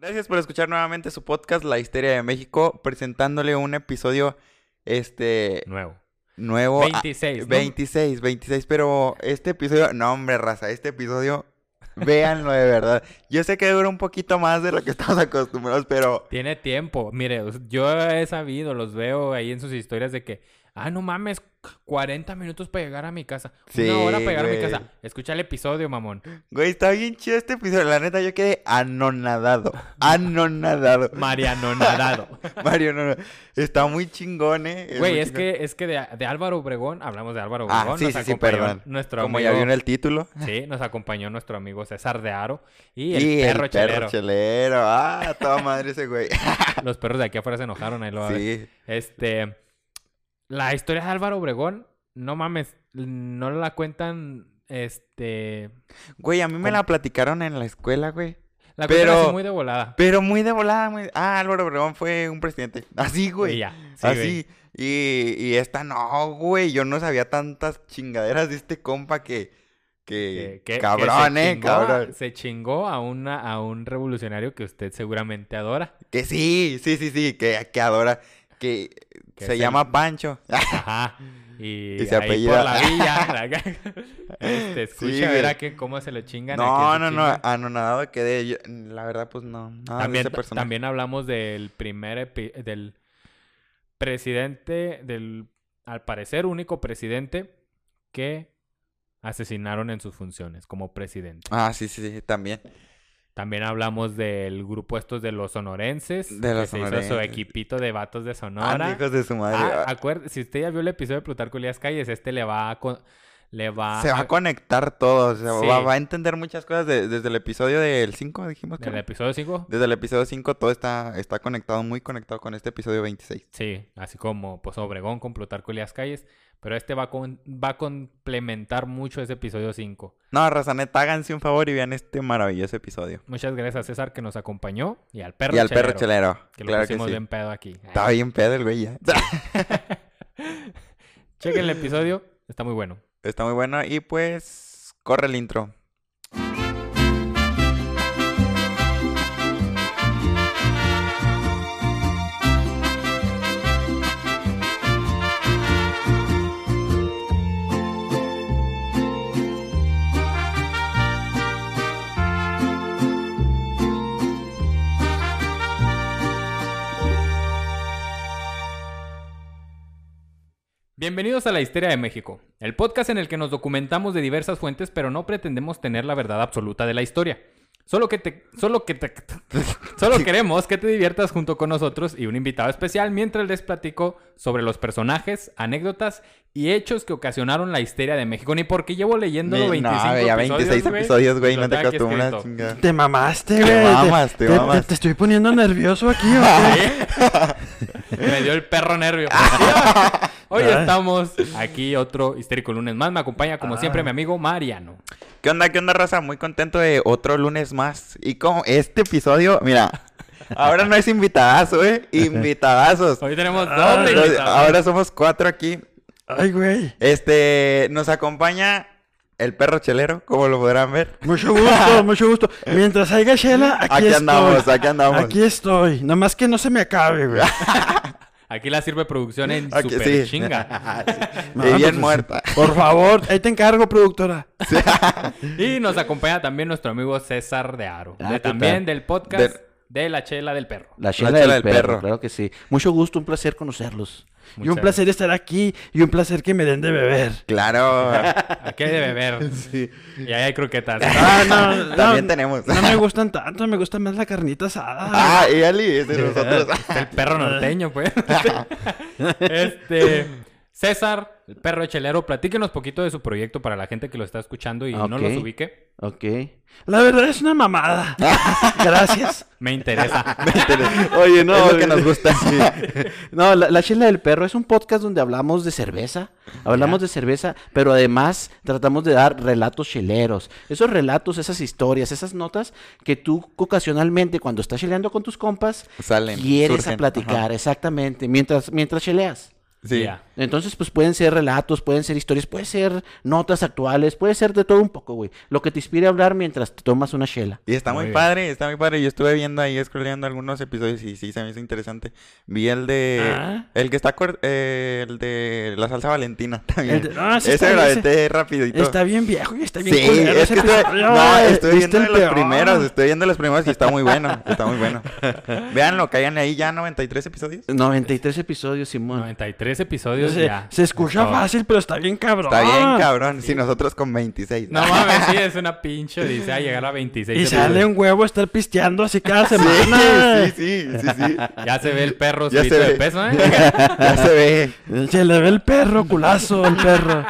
Gracias por escuchar nuevamente su podcast La Histeria de México, presentándole un episodio este Nuevo. nuevo. ah, 26, ¿no? 26, 26, pero este episodio, no hombre, raza, este episodio véanlo de verdad. Yo sé que dura un poquito más de lo que estamos acostumbrados, pero Tiene tiempo. Mire, yo he sabido, los veo ahí en sus historias de que, ah, no mames, 40 minutos para llegar a mi casa. Sí, Una hora para llegar a mi güey. casa. Escucha el episodio, mamón. güey, está bien chido este episodio. La neta yo quedé anonadado, anonadado. Mariano Nadado. Mario, no, no, está muy chingón, eh. Güey, muy es chingón. que, es que de, de Álvaro Obregón, hablamos de Álvaro Ah, Obregón. sí, nos sí, sí, acompañó perdón. Nuestro Como amigo, ya vio en el título. Sí, nos acompañó nuestro amigo César de Aro y el Y perro el chelero. perro chelero. Ah, toda madre ese güey. Los perros de aquí afuera se enojaron, ahí lo va a ver. sí. Este. La historia de Álvaro Obregón, no mames, no la cuentan. Este. Güey, a mí me ¿Cómo? la platicaron en la escuela, güey. La Pero- así muy de volada. Pero muy de volada, muy... Ah, Álvaro Obregón fue un presidente. Así, güey. Y ya. sí, Así. Y, y esta no, güey. Yo no sabía tantas chingaderas de este compa que... Que... Que- cabrón, eh, chingó cabrón. Se chingó a, una, a un revolucionario que usted seguramente adora. Que sí, sí, sí, sí. Que, que adora. Que se llama Pancho. Ajá. Y, Y se ahí apellida- por la villa. este, escucha, Sí, verá que cómo se lo chingan. No, a quién no, no. Anonadado quedé. Yo, la verdad, pues no. Nada también, de ese personaje. también hablamos del primer epi- del presidente, del al parecer único presidente que asesinaron en sus funciones como presidente. Ah, sí, sí, sí. También. También hablamos del grupo estos de los sonorenses. De los que se hizo su sonorenses. equipito de vatos de Ah, Sonora. hijos de su madre. Ah, acuer- si usted ya vio el episodio de Plutarco Elías Calles, este le va a... con- Le va Se va a conectar todo. o sea, Sí. va, va a entender muchas cosas de- desde el episodio del 5, dijimos. que ¿Del era? episodio 5? Desde el episodio 5 todo está, está conectado, muy conectado con este episodio 26. Sí, así como pues Obregón con Plutarco Elías Calles. Pero este va a, con- va a complementar mucho ese episodio 5. No, raza neta, háganse un favor y vean este maravilloso episodio. Muchas gracias a César que nos acompañó y al perro y al perro chelero. Que lo claro que pusimos sí. bien pedo aquí. Estaba bien pedo el güey ya. Chequen el episodio, está muy bueno. Está muy bueno y pues corre el intro. Bienvenidos a La Histeria de México, el podcast en el que nos documentamos de diversas fuentes, pero no pretendemos tener la verdad absoluta de la historia. Solo que te, solo que te, solo queremos que te diviertas junto con nosotros y un invitado especial mientras les platico sobre los personajes, anécdotas y hechos que ocasionaron la histeria de México. Ni porque llevo leyéndolo Ni- 25 no, ya 26 episodios, güey, no te acostumbras. Te mamaste, Te güey. mamas, te mamas. te estoy poniendo nervioso aquí, ¿o qué? Me dio el perro nervio. Hoy Ay. estamos aquí otro histérico lunes más. Me acompaña como siempre mi amigo Mariano. ¿Qué onda, qué onda, raza? Muy contento de otro lunes más. Y como este episodio, mira, ahora no es invitadazo, ¿eh? Invitadazos. Hoy tenemos Ah, doble Entonces, invitado. ahora somos cuatro aquí. Ay, güey. Este, nos acompaña el perro chelero, como lo podrán ver. Mucho gusto, mucho gusto. Mientras haya chela, aquí, Aquí, estoy. andamos, aquí andamos. Aquí estoy. Nada más que no se me acabe, güey. Aquí la sirve producción en Aquí, super sí. chinga. Y No, bien pues, muerta. Por favor, ahí te encargo, productora. Y nos acompaña también nuestro amigo César de Aro. Ah, de- ¿qué también tal? del podcast De- de La Chela del Perro. La chela, chela del, del perro, perro. claro que sí. Mucho gusto, un placer conocerlos. Y un placer estar aquí y un placer que me den de beber. Claro. Aquí hay de beber. Sí. Y ahí hay croquetas. Ah, no, no, También tenemos. No me gustan tanto, me gusta más la carnita asada. Ah, y Ali, es de nosotros. el perro norteño, pues. este. César, el perro chelero, platíquenos poquito de su proyecto para la gente que lo está escuchando y no Ok. los ubique. Ok. La verdad es una mamada. Gracias. Me interesa. Oye, es lo que nos gusta. No, la, la chela del perro es un podcast donde hablamos de cerveza. Hablamos de cerveza, pero además tratamos de dar relatos cheleros. Esos relatos, esas historias, esas notas que tú ocasionalmente cuando estás cheleando con tus compas Salen. quieres surgen. a platicar, exactamente, mientras, mientras cheleas. Sí. Entonces, pues pueden ser relatos, pueden ser historias, puede ser notas actuales, puede ser de todo un poco, güey. Lo que te inspire a hablar mientras te tomas una chela. Y está Muy padre, está muy padre. Yo estuve viendo ahí, scrolleando algunos episodios y sí, se me hizo interesante. Vi el de... Ah. El que está... eh, el de la salsa valentina también. El de- ah, sí ese lo bien, aventé rapidito. Está bien viejo y está bien Sí, culero es que estoy, no, estoy viendo los peor. primeros, estoy viendo los primeros y está muy bueno, está muy bueno. Véanlo, caigan ahí ya 93 episodios. 93 episodios, Simón. 93 episodios Se, ya. se escucha Todo. fácil, pero está bien cabrón. Está bien, cabrón. Si nosotros con 26. No mames, sí, es una pinche dice a llegar a 26 Y episodios. sale un huevo estar pisteando así cada Sí, semana. sí, sí, sí, sí. Ya se ve el perro Ya se de ve. peso, ¿eh? Ya se ve. Se le ve el perro, culazo, el perro.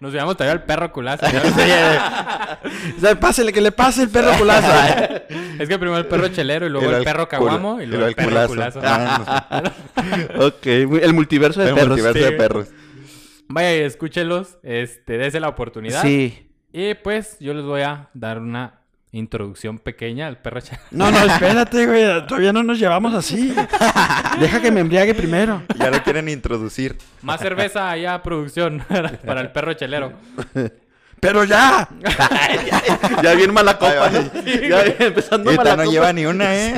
Nos llevamos todavía al perro culazo. ¿no? O sea, pásele, que le pase el perro culazo. es que primero el perro chelero y luego el, el perro caguamo y luego el perro culazo. Ah, ok, el multiverso de el perros. multiverso sí. de perros. Vaya y escúchelos, este, dése la oportunidad. Sí. Y pues yo les voy a dar una introducción pequeña al perro chelero. No, no, espérate, güey. Todavía no nos llevamos así. Deja que me embriague primero. Ya lo quieren introducir. Más cerveza allá, producción, para el perro chelero. Pero ya. ya bien mala copa. ¿no? Ya bien empezando mala no copa. lleva ni una, ¿eh?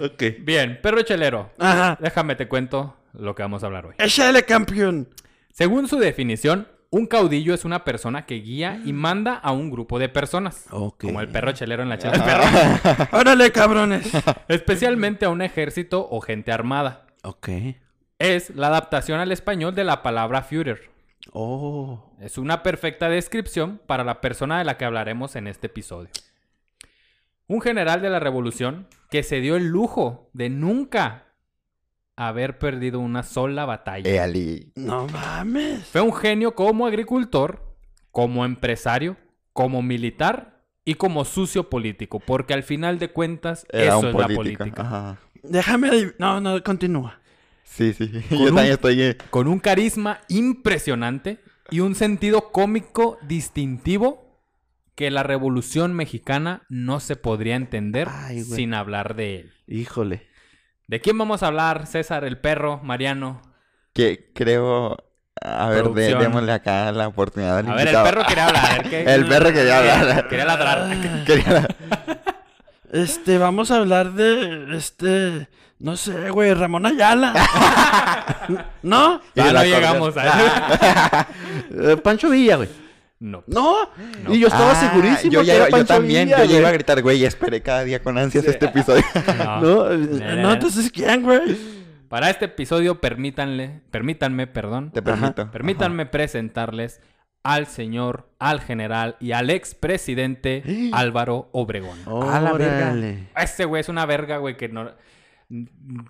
Ok. Bien, perro chelero. Ajá. Déjame te cuento lo que vamos a hablar hoy. Échale, campeón. Según su definición, un caudillo es una persona que guía y manda a un grupo de personas. Como el perro chelero en la chela del perro. Órale, cabrones. Especialmente a un ejército o gente armada. Ok. Es la adaptación al español de la palabra Führer. Oh. Es una perfecta descripción para la persona de la que hablaremos en este episodio. Un general de la revolución que se dio el lujo de nunca haber perdido una sola batalla. Eh, Ali. No mames. Fue un genio como agricultor, como empresario, como militar y como sucio político, porque al final de cuentas Era eso es la político. política. Ajá. Déjame. No, no, continúa. Sí, sí. Con Yo un- también estoy... eh, Con un carisma impresionante y un sentido cómico distintivo que la Revolución Mexicana no se podría entender Ay, sin hablar de él. Híjole. ¿De quién vamos a hablar, César, el perro, Mariano? Que creo... A ver, de- démosle acá la oportunidad al A ver, el perro quería hablar. ¿qué- El perro quería hablar. Quería ladrar. Quería- Este, vamos a hablar de. Este. No sé, güey, Ramón Ayala. ¿No? Y Ah, no llegamos a Pancho Villa, güey. No. No. Y yo estaba Ah, segurísimo Yo, que ya era yo también, Villa, yo ya iba a gritar, güey, esperé cada día con ansias este episodio. No. No, eh, No, entonces, ¿quién, güey? Para este episodio, permítanle, permítanme, perdón, Te permito. permítanme presentarles al señor, al general y al expresidente Álvaro Obregón. A la verga. Ese güey es una verga, güey, que no...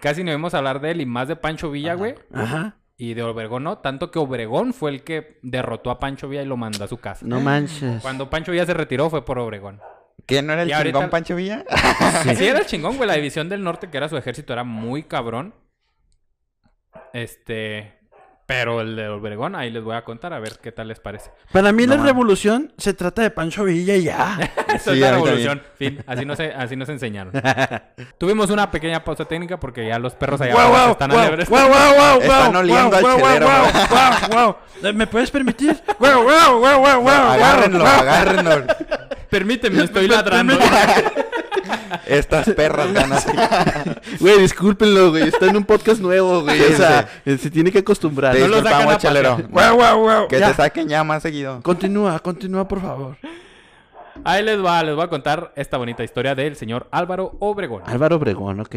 Casi no vimos hablar de él y más de Pancho Villa, güey. Ajá. Y de Obregón no, tanto que Obregón fue el que derrotó a Pancho Villa y lo mandó a su casa. No manches. Cuando Pancho Villa se retiró fue por Obregón. ¿Quién no era el Y ahorita- chingón Pancho Villa? Sí. era el chingón, güey. La división del norte, que era su ejército, era muy cabrón. Este. Pero el de Obregón, ahí les voy a contar a ver qué tal les parece. Para mí No la revolución se trata de Pancho Villa y ya. Eso Sí, es la revolución. Fin. Así nos, así nos enseñaron. Tuvimos una pequeña pausa técnica porque ya los perros allá ¡Guau, abajo guau! están ¡Guau, alebres. guau, guau, guau! Están oliendo al chelero. Eh, ¿Me puedes permitir? Agárrenlo, agárrenlo. Permíteme, estoy ladrando. Estas perras van así. Güey, discúlpenlo, güey. Está en un podcast nuevo, güey. O sea, se tiene que acostumbrar. Te No lo sacan disculpamos, a pasear. ¡Guau, guau, guau! Que Ya. te saquen ya más seguido. Continúa, continúa, por favor. Ahí les va, les voy a contar esta bonita historia del señor Álvaro Obregón. Álvaro Obregón, ok.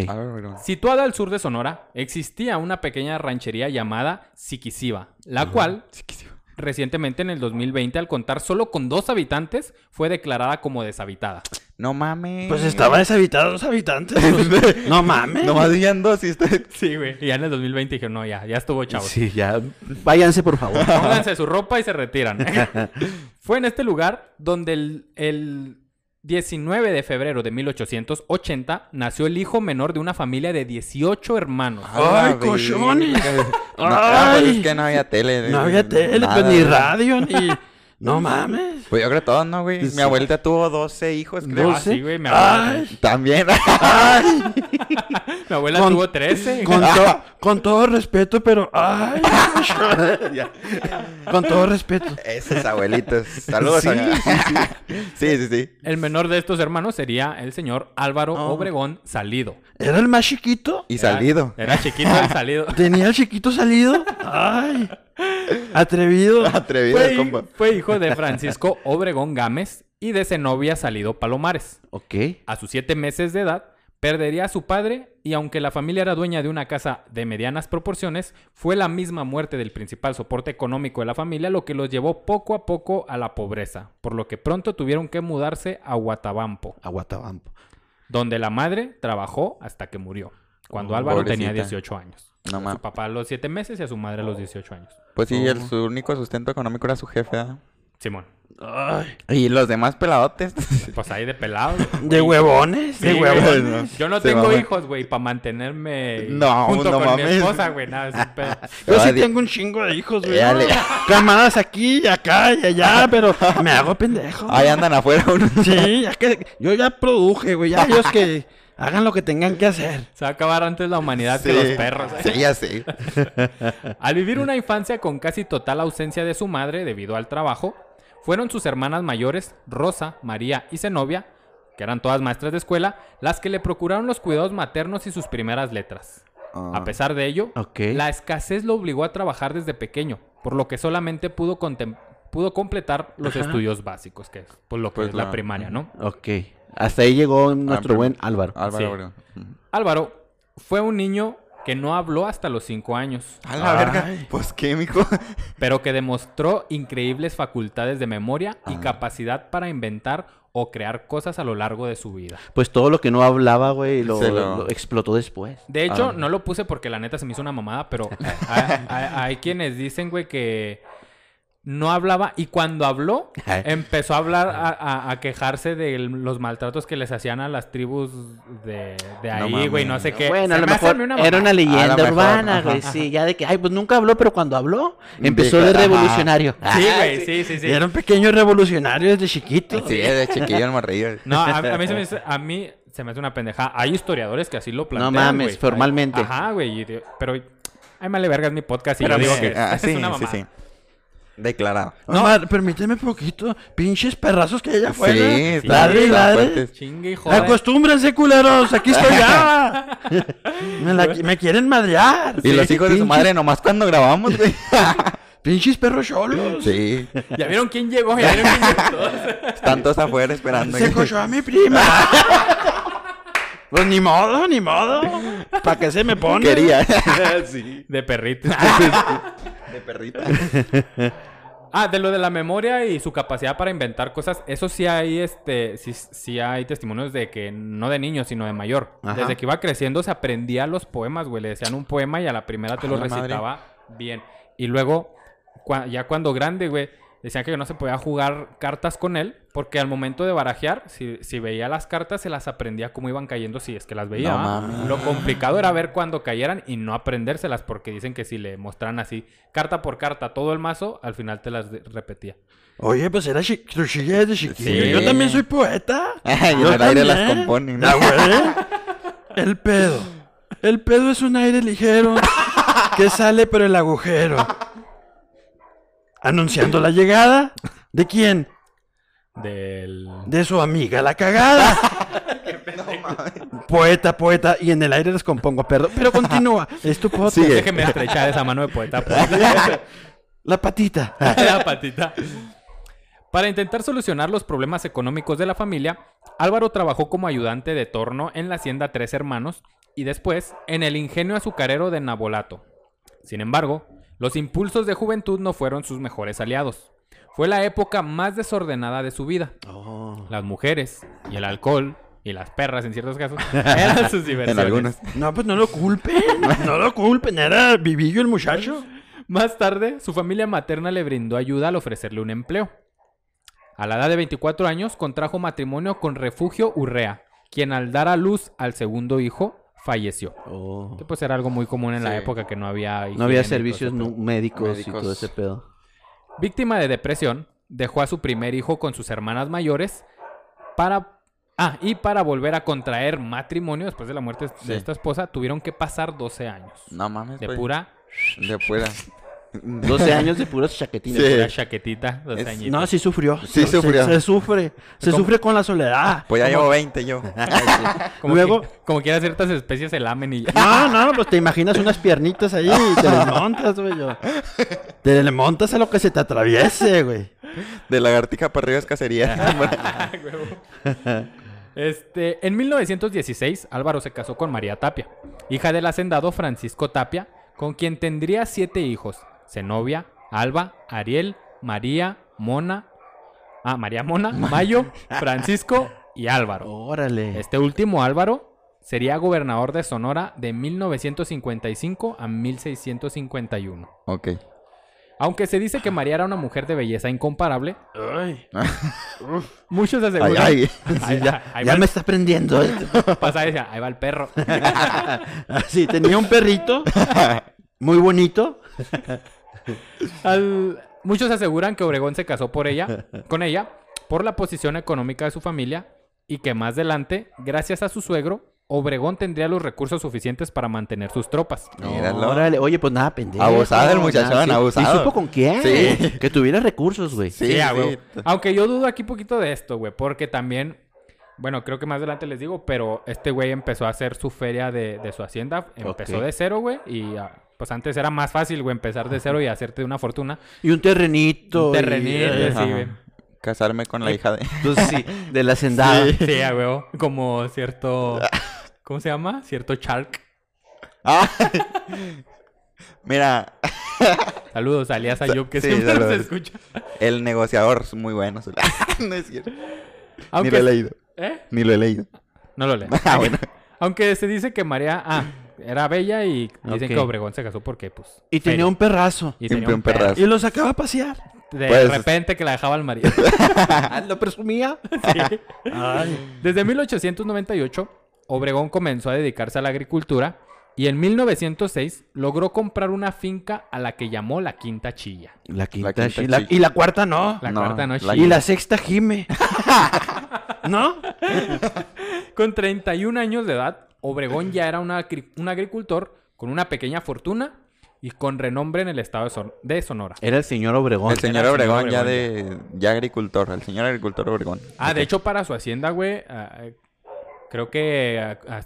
Situada al sur de Sonora, existía una pequeña ranchería llamada Siquisiba, la cual recientemente en el 2020, al contar solo con dos habitantes, fue declarada como deshabitada. No mames. Pues estaba deshabitado los habitantes. pues, no mames. Nomás viendo si usted... Sí, güey. Y ya en el 2020 dijeron, no, ya, ya estuvo, chavos. Sí, ya. Váyanse, por favor. Pónganse su ropa y se retiran. Fue en este lugar donde el, el 19 de febrero de 1880 nació el hijo menor de una familia de 18 hermanos. ¡Ay, cochones! No, ah, pues ¡Ay! es que no había tele. No había tele, nada, pues ni radio, ni... No mames. Pues yo creo todos, ¿no, güey? Sí. Mi abuelita tuvo 12 hijos, creo. Ah, sí, güey. Mi abuela, Ay, También. ay. mi abuela Con- tuvo 13. Con, to- Con todo respeto, pero. ¡Ay! Con todo respeto. Esos abuelitos. Saludos. Sí, sí, sí, sí. El menor de estos hermanos sería el señor Álvaro Oh. Obregón Salido. ¿Era el más chiquito? Y Era- salido. Era chiquito el Salido. ¿Tenía el chiquito salido? ¡Ay! Atrevido. Atrevido, Fue, compa. fue hijo de Francisco Obregón Gámez y de Zenobia Salido Palomares. Ok. A sus siete meses de edad, perdería a su padre y aunque la familia era dueña de una casa de medianas proporciones, fue la misma muerte del principal soporte económico de la familia lo que los llevó poco a poco a la pobreza, por lo que pronto tuvieron que mudarse a Guatabampo, Aguatabampo. Donde la madre trabajó hasta que murió, cuando Oh, Álvaro tenía pobrecita. 18 años. No a su papá a los siete meses y a su madre a los 18 años. Pues sí, el, Oh. su único sustento económico era su jefe, ¿verdad? Simón, Ay. Y los demás peladotes. pues ahí de pelado. ¿De huevones? ¿De Sí, huevones? no. Yo no Se tengo hijos, güey, para mantenerme No, junto no con mi mames. esposa, güey. Nada, es un pedo. Yo sí tengo un chingo de hijos, güey. Dale. Camadas aquí y acá y allá, pero me hago pendejo. Ahí andan afuera unos. Sí, ya que yo ya produje, güey. Ya ellos que hagan lo que tengan que hacer. Se va a acabar antes la humanidad que Sí. los perros. ¿eh? Sí, ya sé. Al vivir una infancia con casi total ausencia de su madre debido al trabajo, fueron sus hermanas mayores, Rosa, María y Zenobia, que eran todas maestras de escuela, las que le procuraron los cuidados maternos y sus primeras letras. Ah. A pesar de ello, la escasez lo obligó a trabajar desde pequeño, por lo que solamente pudo, completar los Ajá. estudios básicos, que es pues, lo que Pues es la la- primaria, ¿no? Ok. Hasta ahí llegó nuestro pero- buen Álvaro. Álvaro Sí. Álvaro fue un niño que no habló hasta los 5 años. A la Ay. verga. Pues qué, mijo. pero que demostró increíbles facultades de memoria y capacidad para inventar o crear cosas a lo largo de su vida. Pues todo lo que no hablaba, güey, lo, Se lo- lo explotó después. De hecho, Ah. no lo puse porque la neta se me hizo una mamada, pero hay, hay- hay quienes dicen, güey, que no hablaba y cuando habló empezó a hablar, a, a- a quejarse de los maltratos que les hacían a las tribus de, de No ahí, güey, no mames. sé qué. Bueno, a lo me mejor una era una leyenda urbana, güey. Sí, ya de que, ay, pues nunca habló, pero cuando habló, empezó de ajá. revolucionario. Sí, Ah, güey, sí, sí, sí. Era un pequeño revolucionario desde chiquito. Sí, de chiquillo morrillo. No, a, a mí se me hace, a mí se me hace una pendejada. Hay historiadores que así lo plantean, mames, güey. formalmente. Ajá, güey. y Pero ay, male verga, es mi podcast y Pero yo digo que Ah, es sí, una sí, mamada. sí. Declarado. Omar, permíteme poquito. Pinches perrazos que allá afuera. Sí, está Ladre ladre. Chingue joder. Acostúmbrense, culeros. Aquí estoy ya. me, la- me quieren madrear. Y los hijos de su madre nomás cuando grabamos, güey. Pinches perros cholos. Sí. ¿Ya vieron quién llegó? ¿Ya vieron quién llegó? Están todos afuera esperando. Se cochó a mi prima. Pues ni modo, ni modo. ¿Para qué se me pone? Quería. sí. De perrito. De perrita. Ah, de lo de la memoria y su capacidad para inventar cosas, eso sí hay, este, sí, sí hay testimonios de que no de niño, sino de mayor. Ajá. Desde que iba creciendo se aprendía los poemas, güey. Le decían un poema y a la primera te lo madre. recitaba bien. Y luego, cua- ya cuando grande, güey, decían que no se podía jugar cartas con él, porque al momento de barajear, si, si veía las cartas, se las aprendía cómo iban cayendo si es que las veía. No. Lo complicado era ver cuando cayeran y no aprendérselas, porque dicen que si le mostraran así, carta por carta, todo el mazo, al final te las de- repetía. Oye, pues era chi- truchilla desde chiquillo. Sí. Yo también soy poeta. Yo en el aire las componen, ¿no? Güey. El pedo. El pedo es un aire ligero que sale por el agujero. Anunciando la llegada. ¿De quién? Del... De su amiga la cagada. Poeta, poeta. Y en el aire descompongo, perdón. Pero continúa. Es tu podcast. Sigue. Déjeme estrechar esa mano de poeta. pues. La patita. La patita. Para intentar solucionar los problemas económicos de la familia, Álvaro trabajó como ayudante de torno en la hacienda Tres Hermanos y después en el ingenio azucarero de Nabolato. Sin embargo, los impulsos de juventud no fueron sus mejores aliados. Fue la época más desordenada de su vida. Oh. Las mujeres y el alcohol y las perras en ciertos casos eran sus diversiones. En algunos. No, pues no lo culpen. No lo culpen. Era vivillo el muchacho. Más tarde, su familia materna le brindó ayuda al ofrecerle un empleo. A la edad de 24 años, contrajo matrimonio con Refugio Urrea, quien al dar a luz al segundo hijo, falleció. Oh. Que pues era algo muy común en la época que no había... No había servicios médicos, y todo ese pedo. Víctima de depresión, dejó a su primer hijo con sus hermanas mayores para Ah, y para volver a contraer matrimonio después de la muerte de Sí. esta esposa, tuvieron que pasar 12 años. No mames, De pura, De pura. 12 años de puros chaquetines. Sí. pura chaquetita, 12 Es- añitos. No, sí sufrió. Sí Se- sufrió. Se, sufre. Se ¿Cómo? sufre con la soledad. Pues ya ¿Cómo? llevo 20 yo. como, luego- que- como quiera ciertas especies se lamen y ya. No, no, pues te imaginas unas piernitas ahí y te le montas, güey. yo. Te le montas a lo que se te atraviese, güey. De lagartija para arriba es cacería. Este, en 1916, Álvaro se casó con María Tapia, hija del hacendado Francisco Tapia, con quien tendría siete hijos: Zenobia, Alba, Ariel, María, Mona, ah, María Mona, Mayo, Francisco y Álvaro. Órale. Este último Álvaro sería gobernador de Sonora de 1955 a 1651. ok. Aunque se dice que María era una mujer de belleza incomparable, Ay, muchos Ay, aseguran. ay. Ahí- ya ahí ya va me está prendiendo. esto. pasa y decía, ahí va el perro. Sí, tenía un perrito muy bonito. Al- Muchos aseguran que Obregón se casó por ella, con ella por la posición económica de su familia y que más adelante, gracias a su suegro, Obregón tendría los recursos suficientes para mantener sus tropas. Míralo. Órale, oye, pues nada, pendejo. Abusado el muchachón, sí. abusado. ¿Y supo con quién? Sí. Que tuviera recursos, güey. Sí, a sí. Aunque yo dudo aquí poquito de esto, güey, porque también, bueno, creo que más adelante les digo, pero este güey empezó a hacer su feria de, de su hacienda, empezó Ok. de cero, güey, y ah, pues antes era más fácil, güey, empezar de cero y hacerte una fortuna. Y un terrenito. Un y- terrenito, eh, sí, güey. Casarme con la hija de. Pues sí, de la hacendada. Sí, a huevo. Como cierto. ¿Cómo se llama? Cierto Shark. Ah. Mira, Saludos, alias Ayub, que Sí, siempre nos saludos. escucha. el negociador es muy bueno. no es cierto. Ni Aunque... lo he leído. ¿Eh? Ni lo he leído. No lo leo. Ah, bueno. Aunque se dice que María ah, era bella y dicen que Obregón se casó porque, pues. Y tenía feria. un perrazo. Y tenía un un perrazo. Y lo sacaba a pasear. De Pues- repente que la dejaba al marido. ¿Lo presumía? Sí. Ay. Desde 1898, Obregón comenzó a dedicarse a la agricultura y en 1906 logró comprar una finca a la que llamó la Quinta Chilla. La quinta, la- y la cuarta no. La No, cuarta noche. la- Y la sexta gime. ¿No? Con 31 años de edad, Obregón ya era una un agricultor con una pequeña fortuna y con renombre en el estado de, Son- de Sonora. Era el señor Obregón. El señor Era el señor Obregón ya Obregón, de. Ya agricultor. El señor agricultor Obregón. Ah, de hecho, para su hacienda, güey, ah, creo que ah, ah,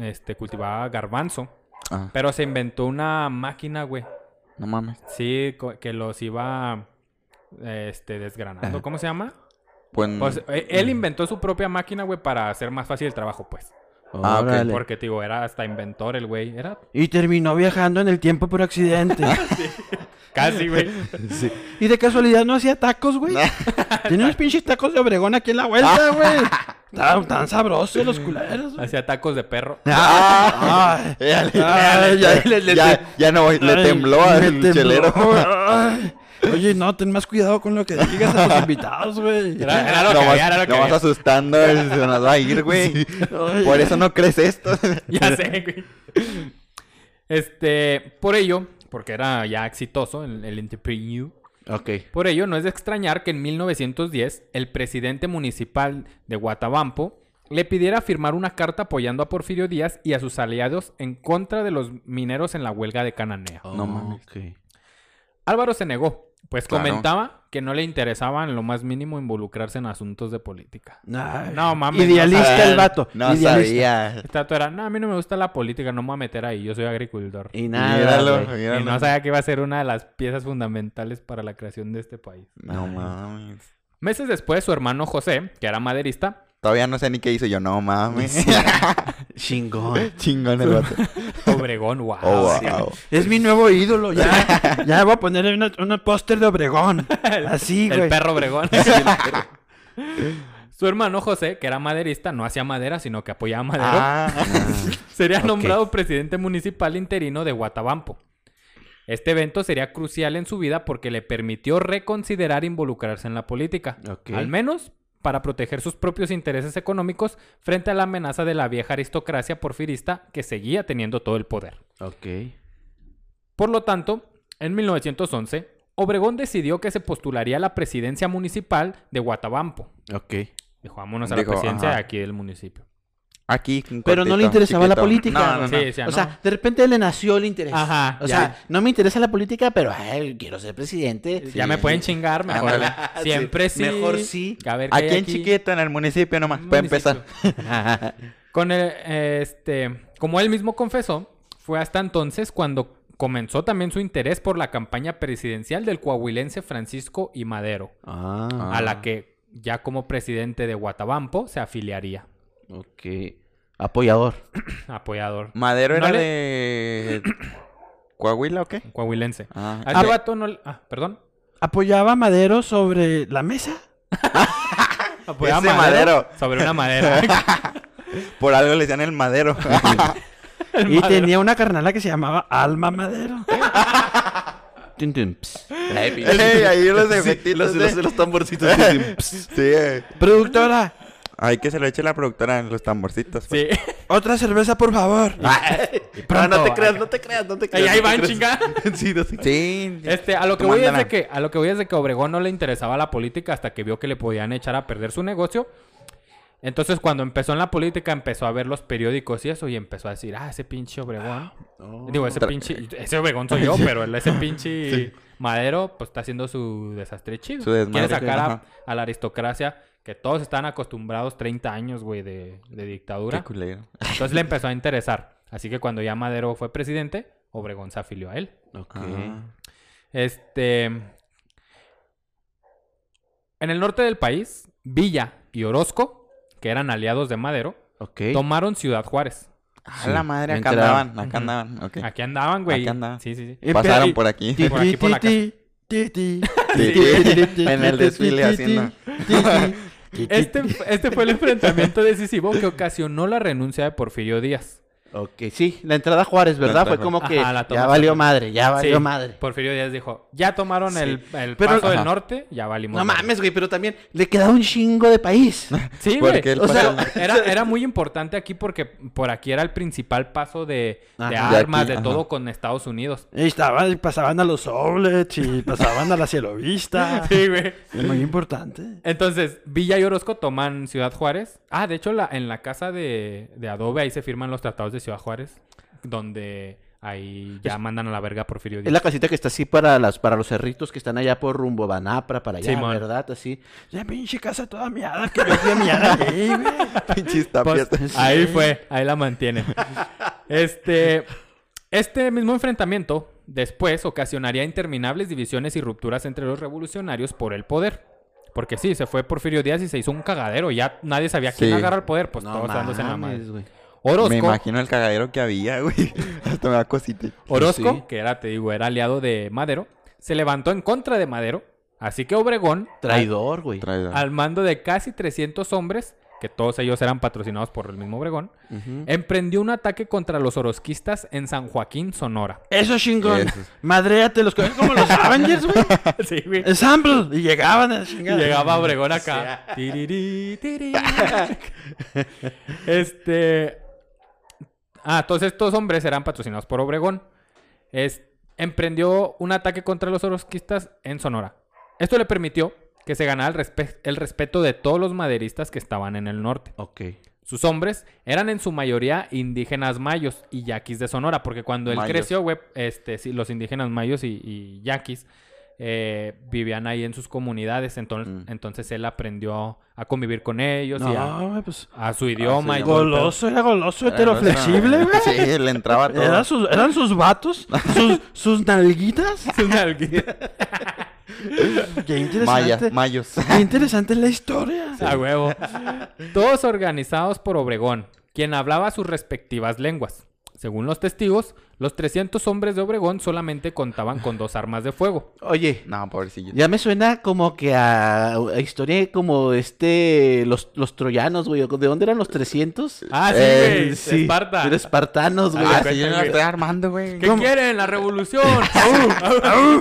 este, cultivaba garbanzo. Ah, Pero se inventó una máquina, güey. no mames. Sí, co- que los iba este, desgranando. Ajá. ¿Cómo se llama? Pues. Pues eh, él inventó su propia máquina, güey, para hacer más fácil el trabajo, pues. Ah, ok. Órale. Porque, te digo, era hasta inventor el güey. Era Y terminó viajando en el tiempo por accidente. casi, güey. Y de casualidad no hacía tacos, güey. Tiene unos pinches tacos de Obregón aquí en la vuelta, güey. Tan, tan sabrosos los culeros. güey. Hacía tacos de perro. Ay, le- ay, ya, ya, ya no voy. Le tembló al chelero. ay. Oye, no, ten más cuidado con lo que digas a tus invitados, güey. Era, era lo que había, era lo que nomás había. asustando, se nos va a ir, güey. Por eso no crees esto. Ya sé, güey. Este, por ello, porque era ya exitoso el, el entrepreneur, Por ello no es de extrañar que en 1910 el presidente municipal de Guatabampo le pidiera firmar una carta apoyando a Porfirio Díaz y a sus aliados en contra de los mineros en la huelga de Cananea. No mames. Álvaro se negó, pues Claro. comentaba que no le interesaba en lo más mínimo involucrarse en asuntos de política. Ay, No, mames, Idealista no el vato. No idealista. sabía. Dato era, no, a mí no me gusta la política, no me voy a meter ahí, yo soy agricultor. Y nada. Míralo. Y no sabía que iba a ser una de las piezas fundamentales para la creación de este país. No mames. Meses después, su hermano José, que era maderista, Todavía no sé ni qué hizo yo. No mames. Chingón. Chingón el vato. Obregón, wow. Oh, Sí. Es mi nuevo ídolo, ya. ya voy a ponerle una, una póster de Obregón. Así, El güey. perro Obregón. su hermano José, que era maderista, no hacía madera, sino que apoyaba madero, Ah. sería nombrado presidente municipal interino de Guatabampo. Este evento sería crucial en su vida porque le permitió reconsiderar involucrarse en la política. Al menos para proteger sus propios intereses económicos frente a la amenaza de la vieja aristocracia porfirista que seguía teniendo todo el poder. Ok. Por lo tanto, en 1911, Obregón decidió que se postularía a la presidencia municipal de Guatabampo. Ok. Dijo, vámonos a la presidencia ajá. de aquí del municipio. Aquí. Pero no le interesaba la política. No, no, no. Sí, decía, O no. sea, de repente le nació el interés. Ajá, O ya. sea, no me interesa la política, pero ay, quiero ser presidente. ya me pueden chingar, mejor. Siempre sí. Mejor sí. A ver, ¿qué hay Aquí en chiquito, en el municipio nomás. Puede empezar. Con el, este, como él mismo confesó, fue hasta entonces cuando comenzó también su interés por la campaña presidencial del coahuilense Francisco y Madero, Ah, a la que ya como presidente de Guatabampo se afiliaría. ok. Apoyador. Apoyador. Madero No era le- de. ¿Coahuila o qué? Coahuilense. Ah, A este vato no Ah, perdón. Apoyaba a Madero sobre la mesa. Apoyaba Ese Madero. Sobre una madera. Por algo le decían el madero. El y Madero. tenía una carnala que se llamaba Alma Madero. Ey, ahí los efectitos. los, de- los, los tamborcitos. Sí, eh. Productora, Hay que se lo eche la productora en los tamborcitos. pues. Sí. otra cerveza, por favor. Ay, pronto, no te creas, no te creas, no te creas. ahí van, chinga. Sí, no creas. Sí. Este, a lo que voy es de que, a lo que voy es de que Obregón no le interesaba la política hasta que vio que le podían echar a perder su negocio. Entonces, cuando empezó en la política, empezó a ver los periódicos y eso, y empezó a decir, ah, ese pinche Obregón. Digo, ese pinche, ese Obregón soy yo, pero ese pinche Madero, pues está haciendo su desastre chido. Su desmadre, Quiere sacar a, ajá. a la aristocracia, que todos están acostumbrados 30 años, güey, de, de Qué dictadura. culero. Entonces le empezó a interesar. Así que cuando ya Madero fue presidente, Obregón se afilió a él. Ok. Ah. Este. En el norte del país, Villa y Orozco, que eran aliados de Madero, tomaron Ciudad Juárez. A Sí, la madre, acá andaban, acá andaban. ok. Aquí andaban, güey. Aquí andaban. Sí, sí, sí. Y Pasaron por aquí. Por aquí, por la en el desfile haciendo. Este, este fue el enfrentamiento decisivo que ocasionó la renuncia de Porfirio Díaz. Ok, sí, la entrada a Juárez, ¿verdad? entrada Fue como Ajá, que la ya valió madre, ya valió Sí, madre. Porfirio Díaz dijo, ya tomaron Sí. el, el Pero- paso del norte, ya valimos. No madre". mames, güey, pero también le quedaba un chingo de país. Sí, güey. O sea, era, era muy importante aquí porque por aquí era el principal paso de, de Ajá. De armas, aquí, de todo con Estados Unidos. Y estaban, pasaban a los outlets y pasaban a la cielo vista. Sí, güey. Es muy importante. Entonces, Villa y Orozco toman Ciudad Juárez. Ah, de hecho, la, en la casa de, de Adobe ahí se firman los tratados de Ciudad Juárez, donde ahí ya mandan a la verga a Porfirio Es Díaz. la casita que está así para las para los cerritos que están allá por rumbo Banapra, para allá, Simón. ¿verdad? Así. Ya pinche casa toda miada que yo fui a miar ahí, güey. Pinches Pues, ahí fue, ahí la mantienen. Este, este mismo enfrentamiento después ocasionaría interminables divisiones y rupturas entre los revolucionarios por el poder. Porque sí, se fue Porfirio Díaz y se hizo un cagadero. Ya nadie sabía quién Sí. agarra el poder, pues No todos dándose en la madre. güey. Orozco, Me imagino el cagadero que había, güey. Hasta me da cosita. Orozco, Sí. que era, te digo, era aliado de Madero, se levantó en contra de Madero. Así que Obregón, Traidor, güey. Traidor. al mando de casi 300 hombres, que todos ellos eran patrocinados por el mismo Obregón, emprendió un ataque contra los orosquistas en San Joaquín, Sonora. Eso chingón. Eso. Madréate los co- como los Avengers, güey. sí, güey. Ensemble. Y llegaban a chingar. llegaba Obregón acá. Tirirí, tirirí. este. Ah, todos estos hombres eran patrocinados por Obregón. Es... Emprendió un ataque contra los orosquistas en Sonora. Esto le permitió que se ganara el, respe- el respeto de todos los maderistas que estaban en el norte. Ok. Sus hombres eran en su mayoría indígenas mayos y yaquis de Sonora, porque cuando él Mayos. creció, güey, este, sí, los indígenas mayos y, y yaquis eh, vivían ahí en sus comunidades, entonces, Mm. entonces él aprendió a convivir con ellos y a, pues. a su idioma. pedo. Goloso, era goloso, heteroflexible, güey. Sí, le entraba todo. Era sus- eran sus vatos, sus, sus nalguitas. Qué Maya, interesante. mayos. Qué interesante es la historia. A huevo. Todos organizados por Obregón, quien hablaba sus respectivas lenguas. Según los testigos, los 300 hombres de Obregón solamente contaban con dos armas de fuego. Oye, No, pobrecillo. ya me suena como que a, a historia como este, los, los troyanos, güey. ¿De dónde eran los 300? Ah, sí, Eh, güey. sí, Esparta. Pero espartanos, güey. Ah, Güey, sí, yo no estoy armando, güey. ¿Qué quieren? ¡La revolución!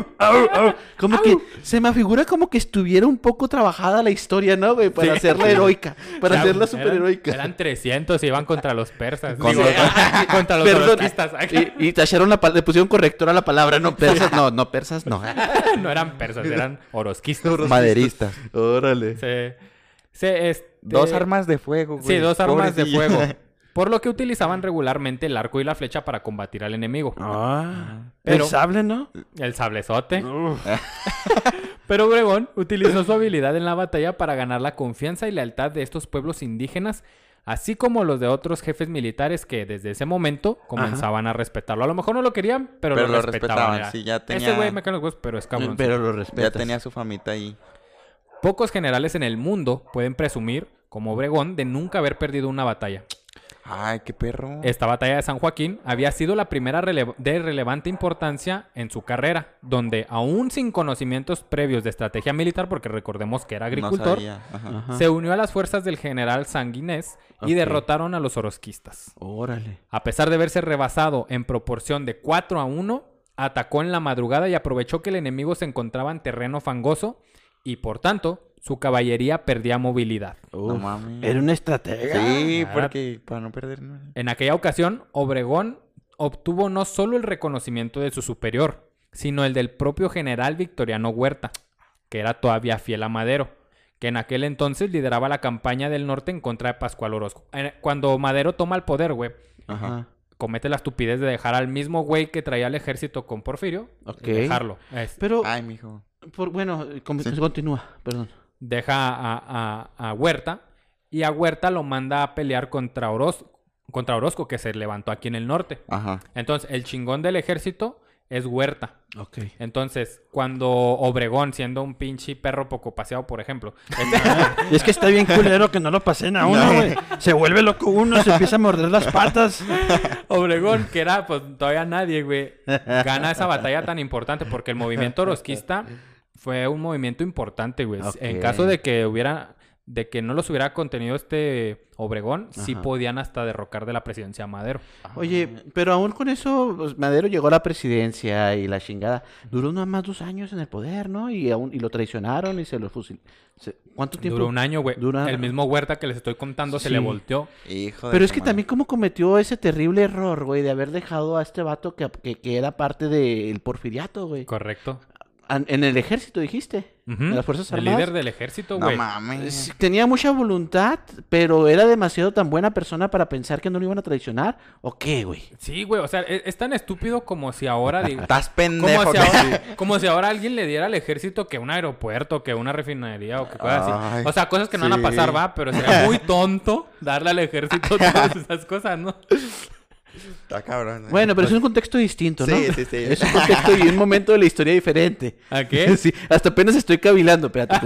Como que se me figura como que estuviera un poco trabajada la historia, ¿no, güey? Para Sí. hacerla heroica. Para Ya, hacerla eran- superheroica. Eran 300 y iban contra los persas. Contra- Digo, contra los Perdón. orosquistas. Y, y tacharon la, le pusieron corrector a la palabra, no persas, no, no persas, no. no eran persas, eran orosquistas. Maderistas. Órale. Se, se, es- Dos armas de fuego, güey. Sí, dos armas de fuego. Por lo que utilizaban regularmente el arco y la flecha para combatir al enemigo. Ah. Pero- El sable, ¿no? El sablezote. Pero Obregón utilizó su habilidad en la batalla para ganar la confianza y lealtad de estos pueblos indígenas, así como los de otros jefes militares que desde ese momento comenzaban a respetarlo. A lo mejor no lo querían, pero, Pero lo, lo respetaban. sí, ya Ese tenía- güey me cae en los huevos, pero es cabrón. Pero lo Ya respetas. tenía su famita ahí. Pocos generales en el mundo pueden presumir, como Obregón, de nunca haber perdido una batalla. Ay, qué perro. Esta batalla de San Joaquín había sido la primera rele- de relevante importancia en su carrera, donde aún sin conocimientos previos de estrategia militar, porque recordemos que era agricultor, sabía. Ajá. Ajá. se unió a las fuerzas del general Sanguinés y derrotaron a los orosquistas. Órale. A pesar de verse rebasado en proporción de 4 a 1, atacó en la madrugada y aprovechó que el enemigo se encontraba en terreno fangoso y por tanto su caballería perdía movilidad. No mames. Era una estratega. Sí, porque para no perder. ¿no? En aquella ocasión, Obregón obtuvo no solo el reconocimiento de su superior, sino el del propio general Victoriano Huerta, que era todavía fiel a Madero, que en aquel entonces lideraba la campaña del norte en contra de Pascual Orozco. Cuando Madero toma el poder, güey, Ajá. comete la estupidez de dejar al mismo güey que traía el ejército con Porfirio, Ok. y dejarlo. Es- Pero, Ay, mijo. por, bueno, com- continúa, perdón. Deja a, a- a Huerta y a Huerta lo manda a pelear contra Orozco, contra Orozco, que se levantó aquí en el norte. Ajá. Entonces, el chingón del ejército es Huerta. Ok. Entonces, cuando Obregón, siendo un pinche perro poco paseado, por ejemplo, Y es que está bien culero que no lo pasen a uno, güey. Se vuelve loco uno, se empieza a morder las patas. Obregón, que era pues todavía nadie, güey, gana esa batalla tan importante porque el movimiento orosquista fue un movimiento importante, güey. En caso de que hubiera, de que no los hubiera contenido este Obregón, sí podían hasta derrocar de la presidencia a Madero. Oye, pero aún con eso, pues, Madero llegó a la presidencia y la chingada. Duró nada más dos años en el poder, ¿no? Y aún y lo traicionaron y se lo fusilaron. ¿Cuánto tiempo? Duró un año, güey. Dura- El mismo Huerta que les estoy contando se le volteó. Hijo de Pero es que madre. también cómo cometió ese terrible error, güey, de haber dejado a este vato que, que, que era parte del porfiriato, güey. Correcto. En el ejército, dijiste. En las Fuerzas El Armadas. líder del ejército, No güey. mames. Sí, Tenía mucha voluntad, pero era demasiado tan buena persona para pensar que no lo iban a traicionar. ¿O qué, güey? Sí, güey. O sea, es, es tan estúpido como si ahora digo. Estás Como pendejo. si, que- ahora, como si ahora alguien le diera al ejército que un aeropuerto, que una refinería o que cosas así. O sea, cosas que no van a pasar, va, pero sería muy tonto darle al ejército todas esas cosas, ¿no? Está cabrón. ¿eh? Bueno, pero es un contexto distinto, ¿no? Sí, sí, sí. Es un contexto y un momento de la historia diferente. ¿A qué? Sí, hasta apenas estoy cavilando. Espérate.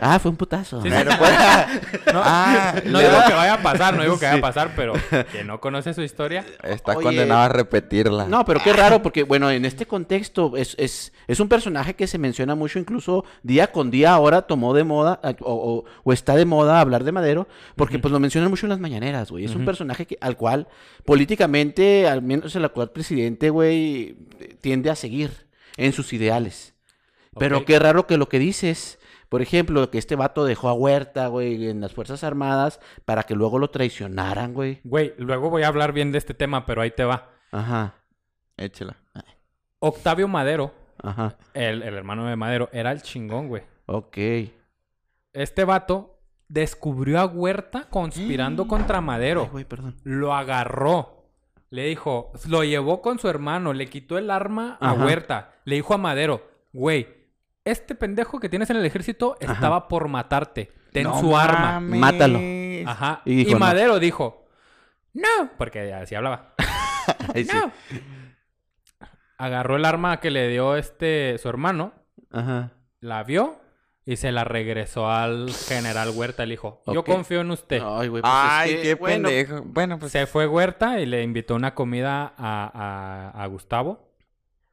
Ah, fue un putazo. Sí, sí. Pero, pues, No, Ah, no le digo da- que vaya a pasar, no digo que vaya a pasar, pero que no conoce su historia. Está Oye. condenado a repetirla. No, pero qué raro, porque bueno, en este contexto es, es, es un personaje que se menciona mucho, incluso día con día ahora tomó de moda o, o- o está de moda hablar de Madero, porque pues lo mencionan mucho en las mañaneras, güey. Es un personaje que, al cual políticamente, al menos el actual presidente, güey, tiende a seguir en sus ideales. Pero qué raro que lo que dices, por ejemplo, que este vato dejó a Huerta, güey, en las Fuerzas Armadas para que luego lo traicionaran, güey. Güey, luego voy a hablar bien de este tema, pero ahí te va. Ajá, Échela. Octavio Madero, ajá, el, el hermano de Madero, era el chingón, güey. ok. Este vato descubrió a Huerta conspirando contra Madero. Ay, güey, perdón. Lo agarró. Le dijo, lo llevó con su hermano, le quitó el arma a Ajá. Huerta. Le dijo a Madero, güey, este pendejo que tienes en el ejército Ajá. estaba por matarte. Ten No su arma. Mátalo. Ajá. Y Y, dijo, no. Madero dijo, no, porque así hablaba. Ay, sí. No. Agarró el arma que le dio este su hermano, Ajá. la vio y se la regresó al general Huerta. Le dijo, yo confío en usted. Ay, güey, pues es Ay, que, qué bueno, pendejo. Bueno, pues. Se fue Huerta y le invitó una comida a, a- a Gustavo.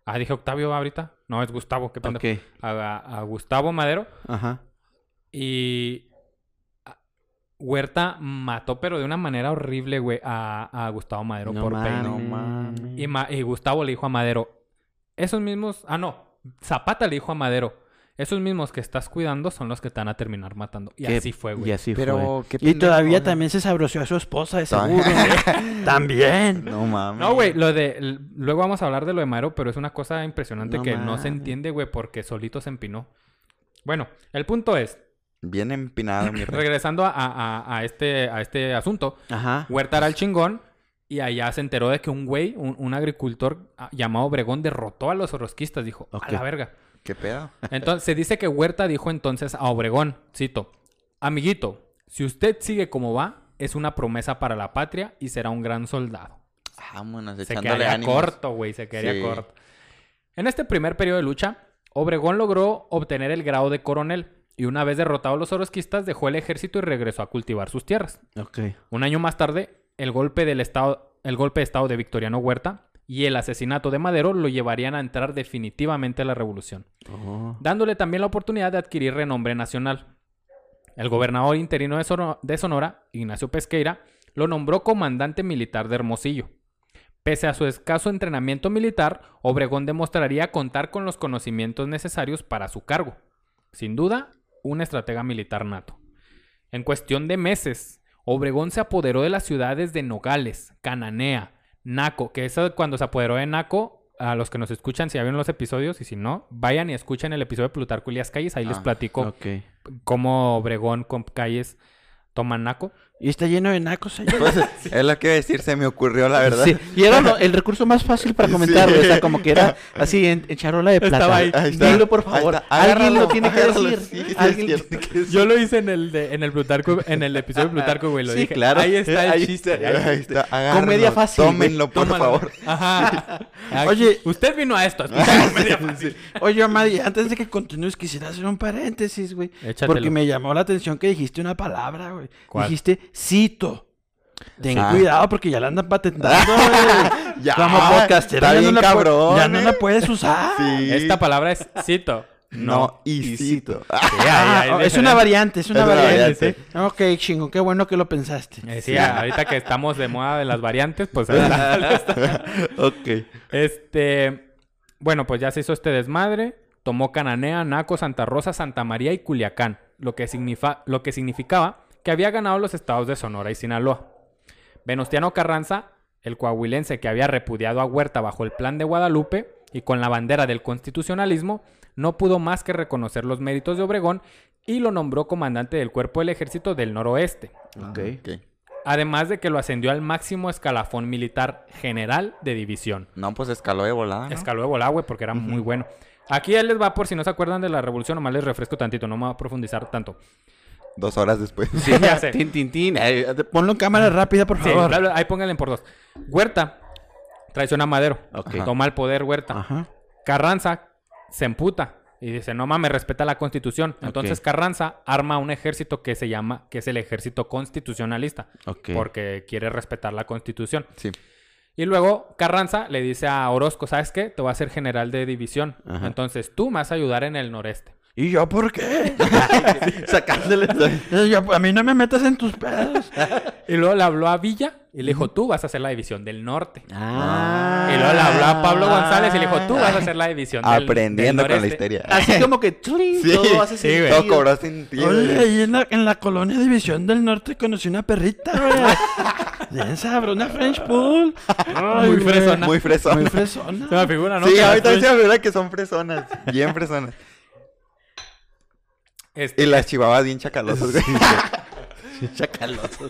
Ah, dije Octavio ahorita. No, es Gustavo, qué pendejo. A, a Gustavo Madero. ajá. Y Huerta mató, pero de una manera horrible, güey, a, a Gustavo Madero No por peine. No mames. Y, Ma- y Gustavo le dijo a Madero, esos mismos... Ah, no. Zapata le dijo a Madero, esos mismos que estás cuidando son los que te van a terminar matando. Y Qué- así fue, Y güey. así Pero, qué fue. Y todavía también se sabroció a su esposa, de seguro. también. No mames. No, güey, lo de... Luego vamos a hablar de lo de Madero, pero es una cosa impresionante No que no se entiende, güey, porque solito se empinó. Bueno, el punto es, Bien empinado, mi rey. Regresando a, a- a este, a este asunto, Ajá. Huerta era el chingón y allá se enteró de que un güey, un, un agricultor ah, llamado Obregón, derrotó a los orosquistas. Dijo, a la verga. ¿Qué pedo? Entonces, se dice que Huerta dijo entonces a Obregón, cito, amiguito, si usted sigue como va, es una promesa para la patria y será un gran soldado. Vámonos, Se quedaría ánimos. corto, güey, se quedaría Sí. corto. En este primer periodo de lucha, Obregón logró obtener el grado de coronel y una vez derrotado a los orosquistas dejó el ejército y regresó a cultivar sus tierras. Ok. Un año más tarde, el golpe del estado, el golpe de estado de Victoriano Huerta y el asesinato de Madero lo llevarían a entrar definitivamente a la revolución, Oh. dándole también la oportunidad de adquirir renombre nacional. El gobernador interino de, de Sonora, Ignacio Pesqueira, lo nombró comandante militar de Hermosillo. Pese a su escaso entrenamiento militar, Obregón demostraría contar con los conocimientos necesarios para su cargo. Sin duda, un estratega militar nato. En cuestión de meses, Obregón se apoderó de las ciudades de Nogales, Cananea, Naco, que eso cuando se apoderó de Naco, a los que nos escuchan, si ya vieron los episodios y si no, vayan y escuchen el episodio de Plutarco y las calles, ahí les Ah, platico cómo Obregón con calles toman Naco. Y está lleno de nacos allá. Pues, es lo que iba a decir, se me ocurrió, la verdad. Sí, y era lo- el recurso más fácil para comentar, Sí. güey. O sea, como que era así en, en charola de plata. Estaba ahí. Ahí está. Dilo, por Ahí favor. está. Alguien lo tiene que agárralo. decir. Sí, Alguien. Yo lo hice en el de, en el Plutarco, en el episodio de Plutarco, güey, lo Sí, dije. claro. Ahí está el Ahí chiste. está. ahí- Ahí está, Comedia fácil. Tómenlo, por Tómalo. favor. Ajá. Oye. usted vino a esto. comedia fácil. Oye, Amadi, antes de que continúes, quisiera hacer un paréntesis, güey. Échatelo. Porque me llamó la atención que dijiste una palabra, güey. ¿Cuál? Dijiste cito. Ten Ah. cuidado porque ya la andan patentando, güey. Ya, Como está ya, bien no cabrón, ya no ¿eh? la puedes usar. Sí. Esta palabra es cito. No, y cito. Sí, ahí- Ah, ahí es una variante, es una Es una variante. variante. Ok, chingo, qué bueno que lo pensaste. Eh, sí, ahorita que estamos de moda de las variantes, pues ok. Este, bueno, pues ya se hizo este desmadre. Tomó Cananea, Naco, Santa Rosa, Santa María y Culiacán, lo que, signifa- lo que significaba que había ganado los estados de Sonora y Sinaloa. Venustiano Carranza, el coahuilense que había repudiado a Huerta bajo el plan de Guadalupe y con la bandera del constitucionalismo, no pudo más que reconocer los méritos de Obregón y lo nombró comandante del cuerpo del ejército del noroeste. Ok. Ok. Además de que lo ascendió al máximo escalafón militar general de división. No, pues escaló de volada, ¿no? Escaló de volada, güey, porque era muy bueno. Aquí él les va por si no se acuerdan de la revolución, nomás les refresco tantito, no me voy a profundizar tanto. Dos horas después. Sí, ya sé. Tin, tin, tin. Eh, ponlo en cámara rápida, por Sí, favor. bla, bla, ahí pónganle por dos. Huerta traiciona a Madero. Ok. Toma el poder Huerta. Ajá. Carranza se emputa y dice, no mames, respeta la constitución. Entonces Ok. Carranza arma un ejército que se llama, que es el ejército constitucionalista, Ok. porque quiere respetar la constitución. Sí. Y luego Carranza le dice a Orozco, ¿sabes qué? Te voy a hacer general de división. Ajá. Entonces tú me vas a ayudar en el noreste. ¿Y yo por qué? Sacándole. Yo, a mí no me metas en tus pedos. Y luego le habló a Villa y le dijo, tú vas a hacer la división del norte. Ah. Y luego le habló a Pablo González y le dijo, tú vas a hacer la división del Aprendiendo del con la noreste". histeria. Así como que Sí, todo hace sí, güey. Todo sentido. cobró sentido. Oye, ahí en la, en la colonia División del Norte conocí una perrita. Bien sabrona, una French Pool. Ay, Muy fresona. Muy fresona. Muy fresona. Se me figura, ¿no? Sí, ahorita French- se me verdad que son fresonas. Bien fresonas. Este, Y las chivabas bien chacalosas. Chacaloso.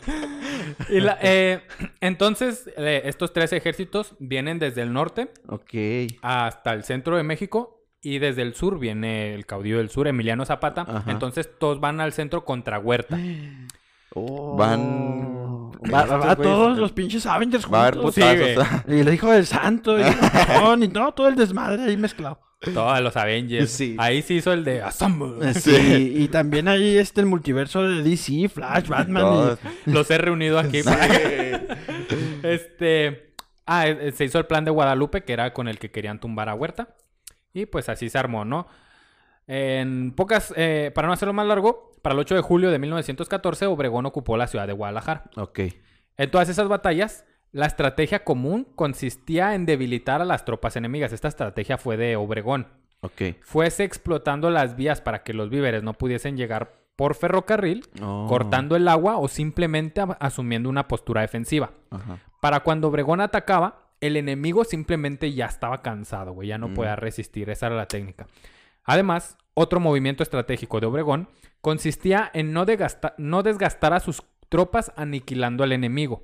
y la- eh, entonces, eh, estos tres ejércitos vienen desde el norte Ok. hasta el centro de México y desde el sur viene el caudillo del sur, Emiliano Zapata. Ajá. Entonces todos van al centro contra Huerta. Oh. Van- Va, va- va güeyes- todos los pinches Avengers Va a haber juntos. Sí, putazos. güey. Y el hijo del santo. Y, no, no, todo el desmadre ahí mezclado. Todos los Avengers. Sí. Ahí se hizo el de Assemble. Sí. Y también ahí este el multiverso de DC, Flash, Batman. y-. Los he reunido aquí. para- este. Ah, eh, se hizo el plan de Guadalupe, que era con el que querían tumbar a Huerta. Y pues así se armó, ¿no? En pocas. eh, para no hacerlo más largo, para el 8 de julio de 1914, Obregón ocupó la ciudad de Guadalajara. Ok. En todas esas batallas, la estrategia común consistía en debilitar a las tropas enemigas. Esta estrategia fue de Obregón. Ok. Fuese explotando las vías para que los víveres no pudiesen llegar por ferrocarril, Oh. cortando el agua o simplemente asumiendo una postura defensiva. Ajá. Para cuando Obregón atacaba, el enemigo simplemente ya estaba cansado, güey, ya no Mm. podía resistir. Esa era la técnica. Además, otro movimiento estratégico de Obregón consistía en no, desgasta- no desgastar a sus tropas aniquilando al enemigo,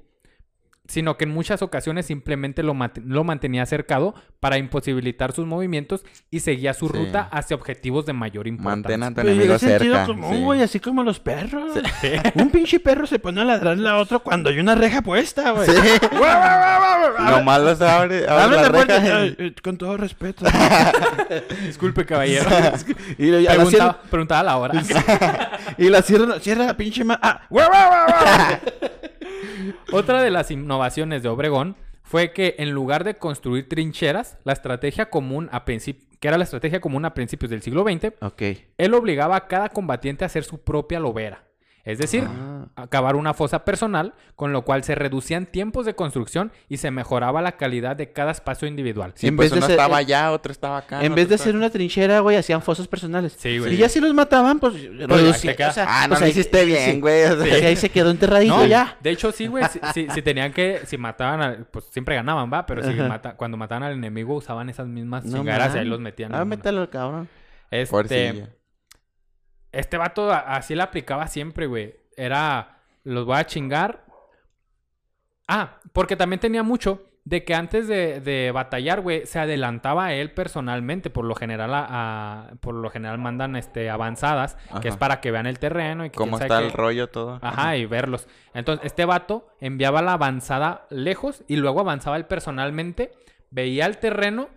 sino que en muchas ocasiones simplemente lo, lo mantenía cercado para imposibilitar sus movimientos y seguía su Sí. ruta hacia objetivos de mayor importancia. Mantén a tu Pero enemigo cerca. común, sí. güey, así como los perros. Un pinche perro se pone a ladrarle a otro cuando hay una reja puesta, güey. Guau. Nomás los abre, abre la la puerta. reja. Eh, Con todo respeto. Disculpe, caballero. y, lo- a la preguntaba, cierra, preguntaba la hora. y la cierra, cierra la pinche ma- Ah, Otra de las innovaciones de Obregón fue que en lugar de construir trincheras, la estrategia común a que era la estrategia común a principios del siglo XX, él obligaba a cada combatiente a hacer su propia lobera. Es decir, Ah. acabar una fosa personal, con lo cual se reducían tiempos de construcción y se mejoraba la calidad de cada espacio individual. Sí, En pues vez de uno ser- estaba allá, otro estaba acá. En no, vez de hacer una trinchera, güey, hacían fosas personales. Sí, güey. Y ya si los mataban, pues reducía. o sea, Ah, no pues ahí- hiciste sí, bien, güey. o sea, sí, ahí se quedó enterradito No, ya. de hecho sí, güey, si, si- si tenían que, si mataban, al- pues siempre ganaban, va, pero si mata- cuando mataban al enemigo usaban esas mismas No chingaderas y ahí los metían. Ah, al cabrón. Este, Pobrecilla. Este vato así la aplicaba siempre, güey. Era, los voy a chingar. Ah, porque también tenía mucho de que antes de, de batallar, güey, se adelantaba a él personalmente. Por lo general, a, a- por lo general mandan este, avanzadas, que es Ajá. para que vean el terreno y que ¿Cómo está el rollo todo? Ajá, y verlos. Entonces, este vato enviaba la avanzada lejos y luego avanzaba él personalmente, veía el terreno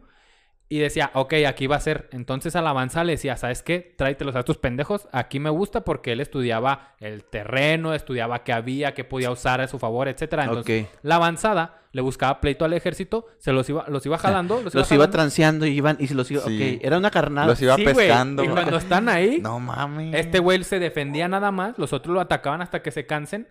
y decía, ok, aquí va a ser. Entonces a la avanzada le decía, ¿sabes qué? Tráetelos a estos pendejos. Aquí me gusta porque él estudiaba el terreno, estudiaba qué había, qué podía usar a su favor, etcétera. Entonces, Ok. la avanzada le buscaba pleito al ejército, se los iba, los iba jalando, los, Los iba transeando y iban y se los iba. Sí. Ok, era una carnada. Los iba Sí, pescando. Y cuando están ahí, No mames. este güey se defendía nada más, los otros lo atacaban hasta que se cansen.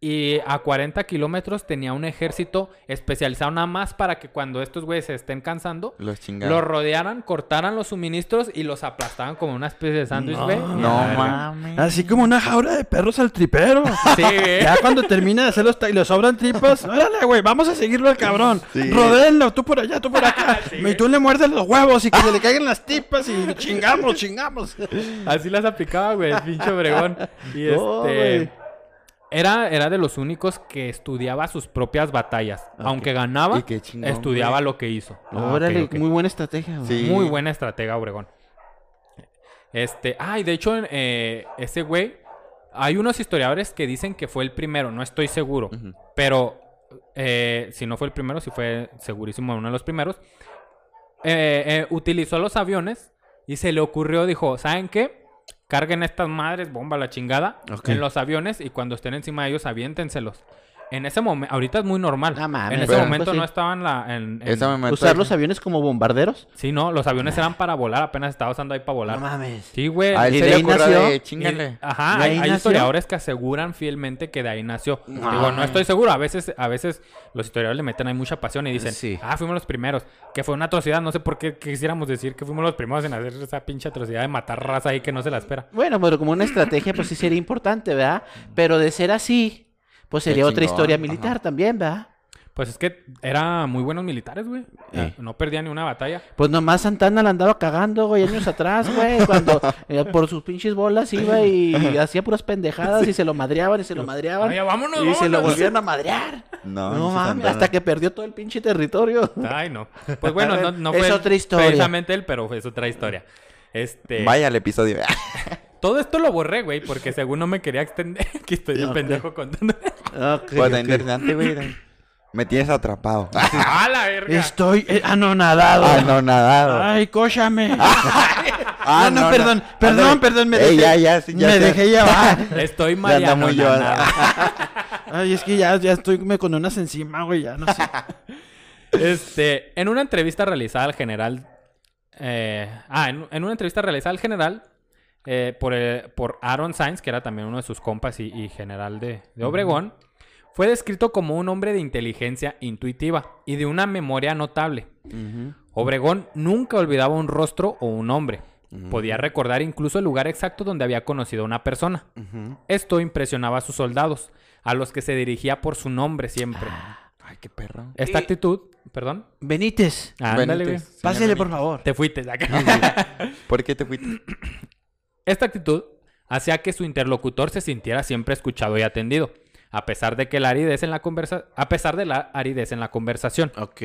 Y a 40 kilómetros tenía un ejército especializado nada más para que cuando estos güeyes se estén cansando, Los chingados. los rodearan, cortaran los suministros y los aplastaban como una especie de sándwich, No, güey. No verga. mames. Así como una jaula de perros al tripero. Sí, güey. Ya cuando termina de hacer los y le sobran tripas, órale, güey, vamos a seguirlo al cabrón. Sí. Rodéenlo, tú por allá, tú por acá. y tú le muerdes los huevos y que se le caigan las tripas y chingamos, chingamos. Así las aplicaba, güey, el pinche Obregón. Y No, este. güey. Era, era de los únicos que estudiaba sus propias batallas. Aunque ganaba, Y qué chingón, estudiaba güey. lo que hizo. Ah, Órale, muy buena estrategia. güey. Sí. Muy buena estratega, Obregón. Este, ah, y de hecho, eh, ese güey, hay unos historiadores que dicen que fue el primero, no estoy seguro, pero eh, si no fue el primero, si fue segurísimo uno de los primeros. Eh, eh, utilizó los aviones y se le ocurrió, dijo, ¿saben qué? Carguen estas madres, bomba la chingada, en los aviones y cuando estén encima de ellos, aviéntenselos. En ese momento, ahorita es muy normal. No mames, en ese pero- momento pues sí. no estaban la, en, en-. Usar los aviones como bombarderos. Sí, no, los aviones eran para volar, apenas estaba usando ahí para volar. No mames. Sí, güey. A él ¿Y se de ahí nació? de chingale. Ajá, ¿De hay, ahí hay nació? historiadores que aseguran fielmente que de ahí nació. No. Digo, no estoy seguro. A veces, a veces los historiadores le meten ahí mucha pasión y dicen, Sí. ah, fuimos los primeros. Que fue una atrocidad. No sé por qué quisiéramos decir que fuimos los primeros en hacer esa pinche atrocidad de matar raza ahí que no se la espera. Bueno, pero como una estrategia, pues sí sería importante, ¿verdad? Pero de ser así, pues sería otra historia ajá. militar también, ¿verdad? Pues es que eran muy buenos militares, güey. Eh. No perdían ni una batalla. Pues nomás Santana la andaba cagando, güey, años atrás, güey, cuando eh, por sus pinches bolas iba y hacía puras pendejadas y se lo madreaban y se lo madreaban. Ay, vámonos, y se lo volvieron a madrear. No, No mames, hasta que perdió todo el pinche territorio. Ay, no. Pues bueno, no, no Es fue otra historia. precisamente él, pero es otra historia. Este... Vaya al episodio. Todo esto lo borré, güey, porque según no me quería extender. Aquí estoy el Ok. pendejo contando. Ok, Pues está ok. interesante, güey. Me tienes atrapado. ¡Ah, la verga! Estoy eh, anonadado. Ah, no, nadado. Ay, cóchame. Ah, no, no, perdón, perdón, perdón, me Ey, dejé, ya, ya, sí, ya me dejé llevar. Estoy Mariano. muy. Ay, es que ya, ya estoy me- con unas encima, güey, ya no sé. Este, en una entrevista realizada al general. eh, ah, en, en una entrevista realizada al general eh, por, eh, por Aaron Sainz, que era también uno de sus compas y, y general de, de Obregón, fue descrito como un hombre de inteligencia intuitiva y de una memoria notable. Obregón nunca olvidaba un rostro o un nombre. Podía recordar incluso el lugar exacto donde había conocido a una persona. Esto impresionaba a sus soldados, a los que se dirigía por su nombre siempre. Ay, qué perro. Esta Y- actitud, perdón. Benítez, Ándale. Benítez. Pásele por favor. Te fuiste. ¿Por qué te fuiste? Esta actitud hacía que su interlocutor se sintiera siempre escuchado y atendido, a pesar de que la aridez en la conversa a pesar de la aridez en la conversación. Ok.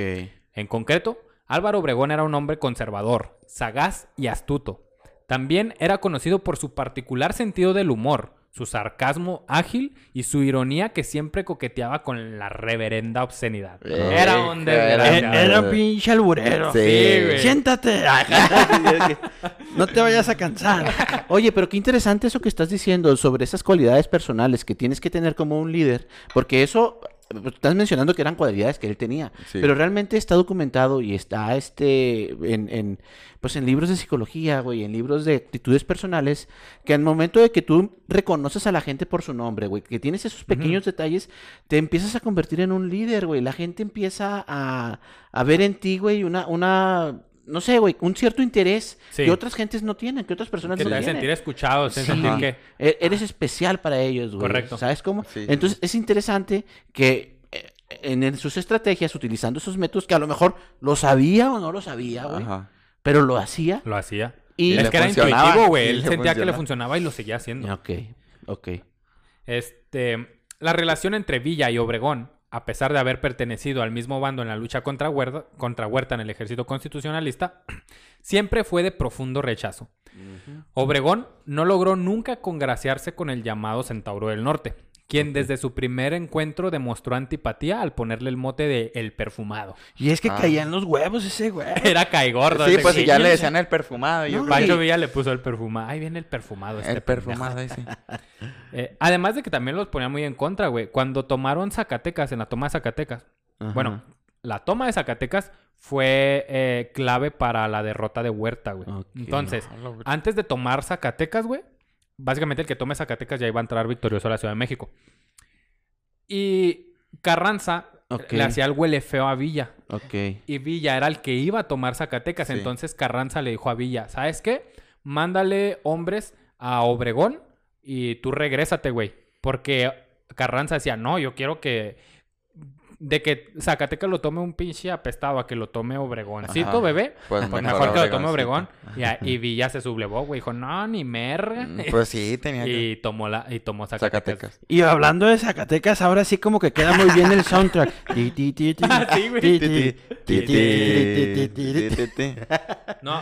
En concreto, Álvaro Obregón era un hombre conservador, sagaz y astuto. También era conocido por su particular sentido del humor, su sarcasmo ágil y su ironía que siempre coqueteaba con la reverenda obscenidad. Eh, era un era- desgraciado. era un pinche alburero. Sí, güey. Siéntate. no te vayas a cansar. Oye, pero qué interesante eso que estás diciendo sobre esas cualidades personales que tienes que tener como un líder, porque eso estás mencionando que eran cualidades que él tenía, Sí. pero realmente está documentado y está este en, en, pues en libros de psicología, güey, en libros de actitudes personales, que al momento de que tú reconoces a la gente por su nombre, güey, que tienes esos pequeños detalles, te empiezas a convertir en un líder, güey. La gente empieza a, a ver en ti, güey, una, una, no sé, güey, un cierto interés Sí. que otras gentes no tienen, que otras personas Que no tienen. sentir escuchado, Sí. sentir que... E- Eres especial para ellos, güey. Correcto. ¿Sabes cómo? Sí, Entonces es interesante que eh, en, en sus estrategias, utilizando esos métodos que a lo mejor lo sabía o no lo sabía, güey, Ajá. pero lo hacía. Lo hacía. Y es le que era intuitivo, güey. y Él sentía que le funcionaba. funcionaba y lo seguía haciendo. Ok, ok. Este, la relación entre Villa y Obregón, a pesar de haber pertenecido al mismo bando en la lucha contra Huerta, contra Huerta en el ejército constitucionalista, siempre fue de profundo rechazo. Obregón no logró nunca congraciarse con el llamado Centauro del Norte, quien desde su primer encuentro demostró antipatía al ponerle el mote de El Perfumado. Y es que Ah. caía en los huevos ese güey. Era caigordo. Sí, pues si ya le decían el perfumado. Yo No, creo Pancho y- Villa le puso el perfumado. Ahí viene el perfumado. Este el perfumado ese. Eh, además de que también los ponía muy en contra, güey. Cuando tomaron Zacatecas, en la toma de Zacatecas. Bueno, la toma de Zacatecas fue eh, clave para la derrota de Huerta, güey. Entonces, antes de tomar Zacatecas, güey, básicamente el que tome Zacatecas ya iba a entrar victorioso a la Ciudad de México. Y Carranza le hacía el huele feo a Villa. Y Villa era el que iba a tomar Zacatecas. Sí. Entonces Carranza le dijo a Villa, ¿sabes qué? Mándale hombres a Obregón y tú regrésate, güey. Porque Carranza decía, no, yo quiero que de que Zacatecas lo tome un pinche apestado a que lo tome Obregoncito, Ajá. bebé. Pues, mejor, que lo tome Obregón. Y, y, Villa se sublevó, güey. Dijo, no, ni merga. Pues sí, tenía que... Y tomó, la, y tomó Zacatecas. Y hablando de Zacatecas, ahora sí como que queda muy bien el soundtrack. No,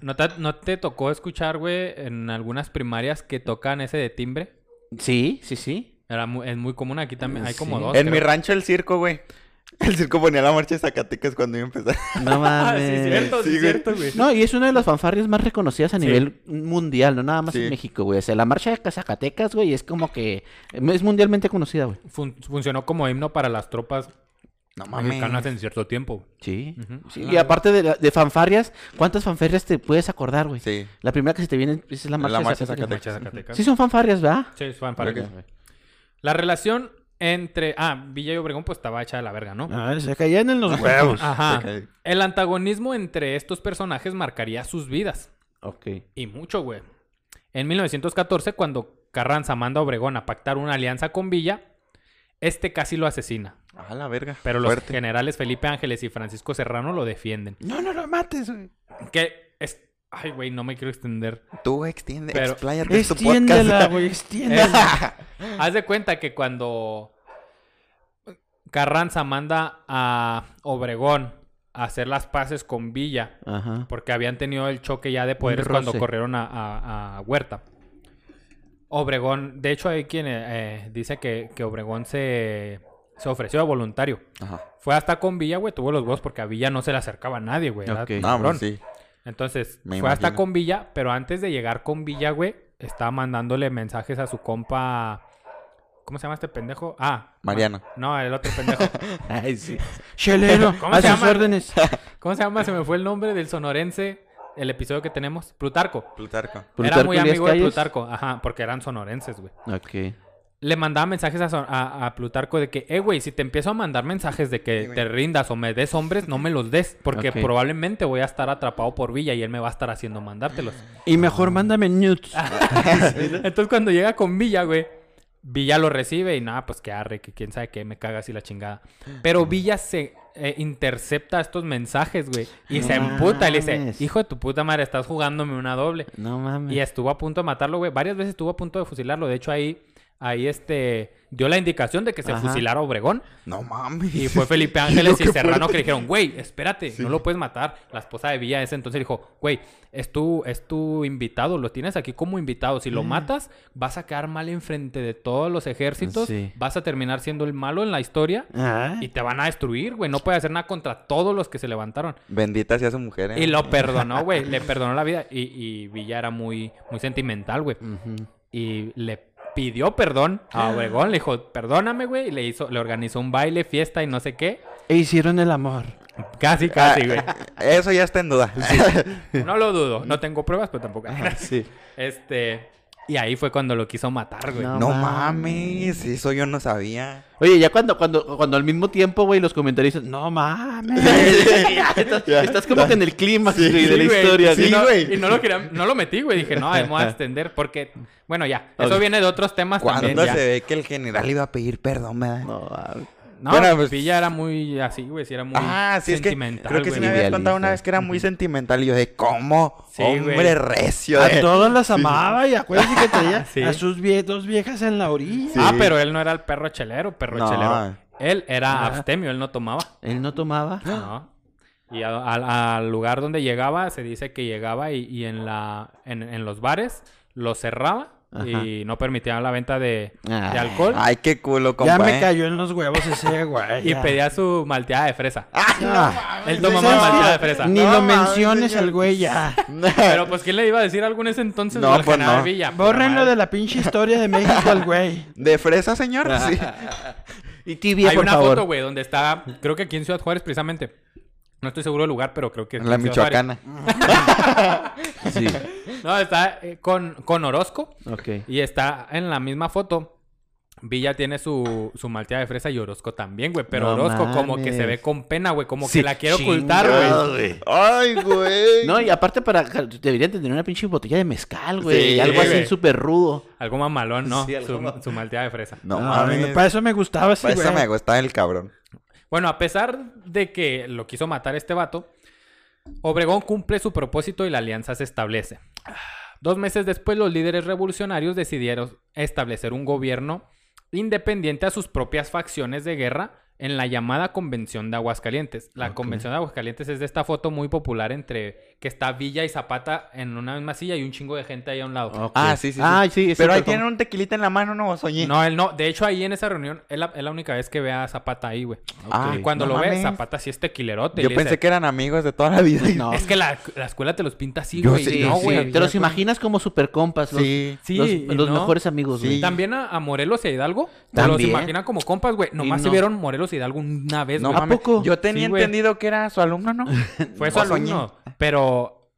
¿no, ¿no te tocó escuchar, güey, en algunas primarias que tocan ese de timbre? Sí, sí, sí. Era mu- es muy común aquí también. Hay como Sí. dos. En mi rancho el circo, güey. El circo ponía la marcha de Zacatecas cuando iba a empezar. No Ah, sí, mames. cierto, sí, Sí, güey. cierto, güey. No, y es una de las fanfarrias más reconocidas a Sí. nivel mundial, no nada más Sí. en México, güey. O sea, la marcha de Zacatecas, güey, es como que es mundialmente conocida, güey. Fun- funcionó como himno para las tropas No mexicanas mames. en cierto tiempo. Sí. Sí, Y aparte de, la- de fanfarrias, ¿cuántas fanfarrias te puedes acordar, güey? Sí. La primera que se te viene es la marcha, La de marcha de Zacatecas. Sí, son fanfarrias, ¿verdad? Sí, fue fan- Ok. La relación entre... Ah, Villa y Obregón pues estaba hecha de la verga, ¿no? Ah, se caían en los huevos. Ajá. El antagonismo entre estos personajes marcaría sus vidas. ok. Y mucho, güey. En 1914, cuando Carranza manda a Obregón a pactar una alianza con Villa, este casi lo asesina. Ah, la verga. Pero los Fuerte. generales Felipe Ángeles y Francisco Serrano lo defienden. No, no lo mates, güey. Que es... Ay, güey, no me quiero extender. Tú extiende, Pero- expláyate en tu Extiéndela, podcast. güey, extiéndela. Haz de cuenta que cuando Carranza manda a Obregón a hacer las paces con Villa, Ajá. porque habían tenido el choque ya de poderes cuando corrieron a, a- a Huerta. Obregón, de hecho hay quien eh, dice que, que Obregón se, se ofreció de voluntario. Ajá. Fue hasta con Villa, güey, tuvo los huevos porque a Villa no se le acercaba a nadie, güey. era Ok. un No, sí. Entonces, Me fue hasta con Villa, pero antes de llegar con Villa, güey, estaba mandándole mensajes a su compa. ¿Cómo se llama este pendejo? Ah, Mariano. No, el otro pendejo. Ay, sí. Chelero, ¿Cómo a se sus llama? órdenes. ¿Cómo se llama? Se me fue el nombre del sonorense, el episodio que tenemos. Plutarco. Plutarco. Era Plutarco muy Elías amigo de Calles. Plutarco. Ajá, porque eran sonorenses, güey. Ok. Le mandaba mensajes a, a- a Plutarco de que, eh, güey, si te empiezo a mandar mensajes de que Sí, te rindas o me des hombres, no me los des. Porque probablemente voy a estar atrapado por Villa y él me va a estar haciendo mandártelos. Y mejor mándame nudes. Entonces cuando llega con Villa, güey, Villa lo recibe y nada, pues que arre, que quién sabe qué, me caga así la chingada. Pero Villa se eh, intercepta estos mensajes, güey. Y No se emputa y le dice, hijo de tu puta madre, estás jugándome una doble. No mames. Y estuvo a punto de matarlo, güey. Varias veces estuvo a punto de fusilarlo. De hecho, ahí, ahí este, dio la indicación de que se Ajá. fusilara a Obregón. No mames. Y fue Felipe Ángeles y Serrano fuerte. que le dijeron, güey, espérate, no lo puedes matar. La esposa de Villa ese entonces dijo, güey, es tu, es tu invitado, lo tienes aquí como invitado. Si lo matas, vas a quedar mal enfrente de todos los ejércitos, Sí. vas a terminar siendo el malo en la historia Ah. y te van a destruir, güey. No puede hacer nada contra todos los que se levantaron. Bendita sea su mujer, ¿eh? Y lo perdonó, güey. Le perdonó la vida. Y, y Villa era muy, muy sentimental, güey. Y le pidió perdón a Obregón. Le dijo, perdóname, güey. Y le hizo, le organizó un baile, fiesta y no sé qué. E hicieron el amor. Casi, casi, güey. Eso ya está en duda. No lo dudo. No tengo pruebas, pero tampoco. Sí. Este. Y ahí fue cuando lo quiso matar, güey. No. No mames. mames, eso yo no sabía. Oye, ya cuando, cuando, cuando al mismo tiempo, güey, los comentaristas, no mames. Ya, estás, estás como que en el clima de Sí, la güey. historia. Sí, y, no, güey. y no lo quería, no lo metí, güey. Dije, no, me voy a extender porque, bueno, ya. Eso Ok. viene de otros temas también. Cuando ya. se ve que el general iba a pedir perdón, ¿verdad? No, mames. No, Bueno, pues- Villa era muy así, güey. Sí, era muy Ah, sí, es que sentimental, creo que sí me habías contado una vez que era muy sentimental y yo de cómo, Sí, hombre güey. recio. A de- todos las amaba y acuérdense que traía Sí. a sus vie- dos viejas en la orilla. Sí. Ah, pero él no era el perro chelero, perro No. chelero. Él era abstemio, él no tomaba. Él no tomaba. No. Y a- a- al lugar donde llegaba, se dice que llegaba y, y en la en, en los bares lo cerraba y no permitía la venta de, alcohol. Ay, qué culo, compa. ya me ¿eh? cayó en los huevos ese güey. y pedía su malteada de fresa. Ah, Él tomaba malteada de fresa. Ni No lo menciones señor. al güey ya. Pero pues, ¿quién le iba a decir algo en ese entonces? No, al pues, general no. Villa? Bórrenlo de la pinche historia de México al güey. ¿De fresa, señor? Sí. Y tibia, Hay por una favor. foto, güey, donde está, creo que aquí en Ciudad Juárez precisamente. No estoy seguro del lugar, pero creo que En la michoacana. Sí. No, está eh, con, con Orozco. Ok. Y está en la misma foto. Villa tiene su, su malteada de fresa y Orozco también, güey. Pero No Orozco como que se ve con pena, güey. Como Sí, que la quiere ocultar, güey. Ay, güey. No, y aparte para deberían tener una pinche botella de mezcal, güey. Sí, algo así güey. súper rudo. Algo mamalón, ¿no? Sí, algo su, su malteada de fresa. No No, mames. para eso me gustaba ese Para eso güey. me gustaba el cabrón. Bueno, a pesar de que lo quiso matar este vato, Obregón cumple su propósito y la alianza se establece. Dos meses después, los líderes revolucionarios decidieron establecer un gobierno independiente a sus propias facciones de guerra en la llamada Convención de Aguascalientes. La. Convención de Aguascalientes es de esta foto muy popular entre que está Villa y Zapata en una misma silla y un chingo de gente ahí a un lado. Ah, sí, sí, sí. Ah, sí. es Pero ahí tienen un tequilita en la mano, ¿no? Soñé. No, él no. De hecho, ahí en esa reunión es la, es la única vez que ve a Zapata ahí, güey. Ah, Y cuando no lo ve. Zapata sí es tequilerote. Yo pensé dice, que eran amigos de toda la vida. No. Es que la, la escuela te los pinta así, Yo güey. sí, no, sí, güey. Te los imaginas como super compas. Los, Sí. Sí, los, y los no. mejores amigos, Sí. güey. También a, a Morelos y a Hidalgo. Te los También. imaginan como compas, güey. Nomás se vieron Morelos y Hidalgo una vez, No güey. poco? Yo tenía Sí, entendido que era su alumno, ¿no? Fue su alumno. Pero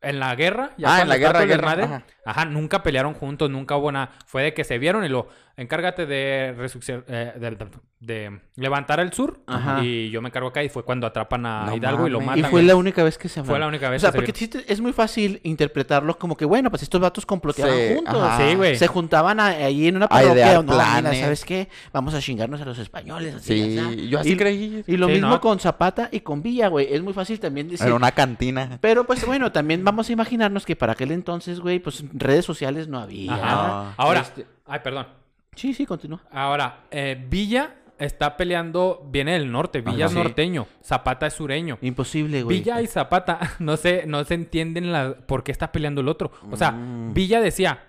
en la guerra, ya Ah, en la guerra, guerra, desmadre, ajá. ajá. nunca pelearon juntos, nunca hubo nada. Fue de que se vieron y lo encárgate de, eh, de, de- de levantar el sur Ajá. y yo me encargo acá y fue cuando atrapan a No Hidalgo y lo mames. Y matan. fue la única vez que se Fue la única vez O sea, que se porque es muy fácil interpretarlo como que, bueno, pues estos vatos comploteaban Sí, juntos. ajá. Sí, güey. Se juntaban a- ahí en una parroquia. No, mira, planes. ¿sabes qué? Vamos a chingarnos a los españoles. así, Sí, así. yo así y, creí. Y lo Sí, mismo ¿no? con Zapata y con Villa, güey. Es muy fácil también decir. Era una cantina. Pero pues bueno, también vamos a imaginarnos que para aquel entonces, güey, pues redes sociales no había. Ajá. No. Ahora, Este- ay, perdón. Sí, sí, continúa. Ahora, eh, Villa está peleando, viene del norte, Villa es Sí. norteño, Zapata es sureño. Imposible, güey. Villa y Zapata no se, no se entienden la, por qué está peleando el otro. O sea, Mm. Villa decía,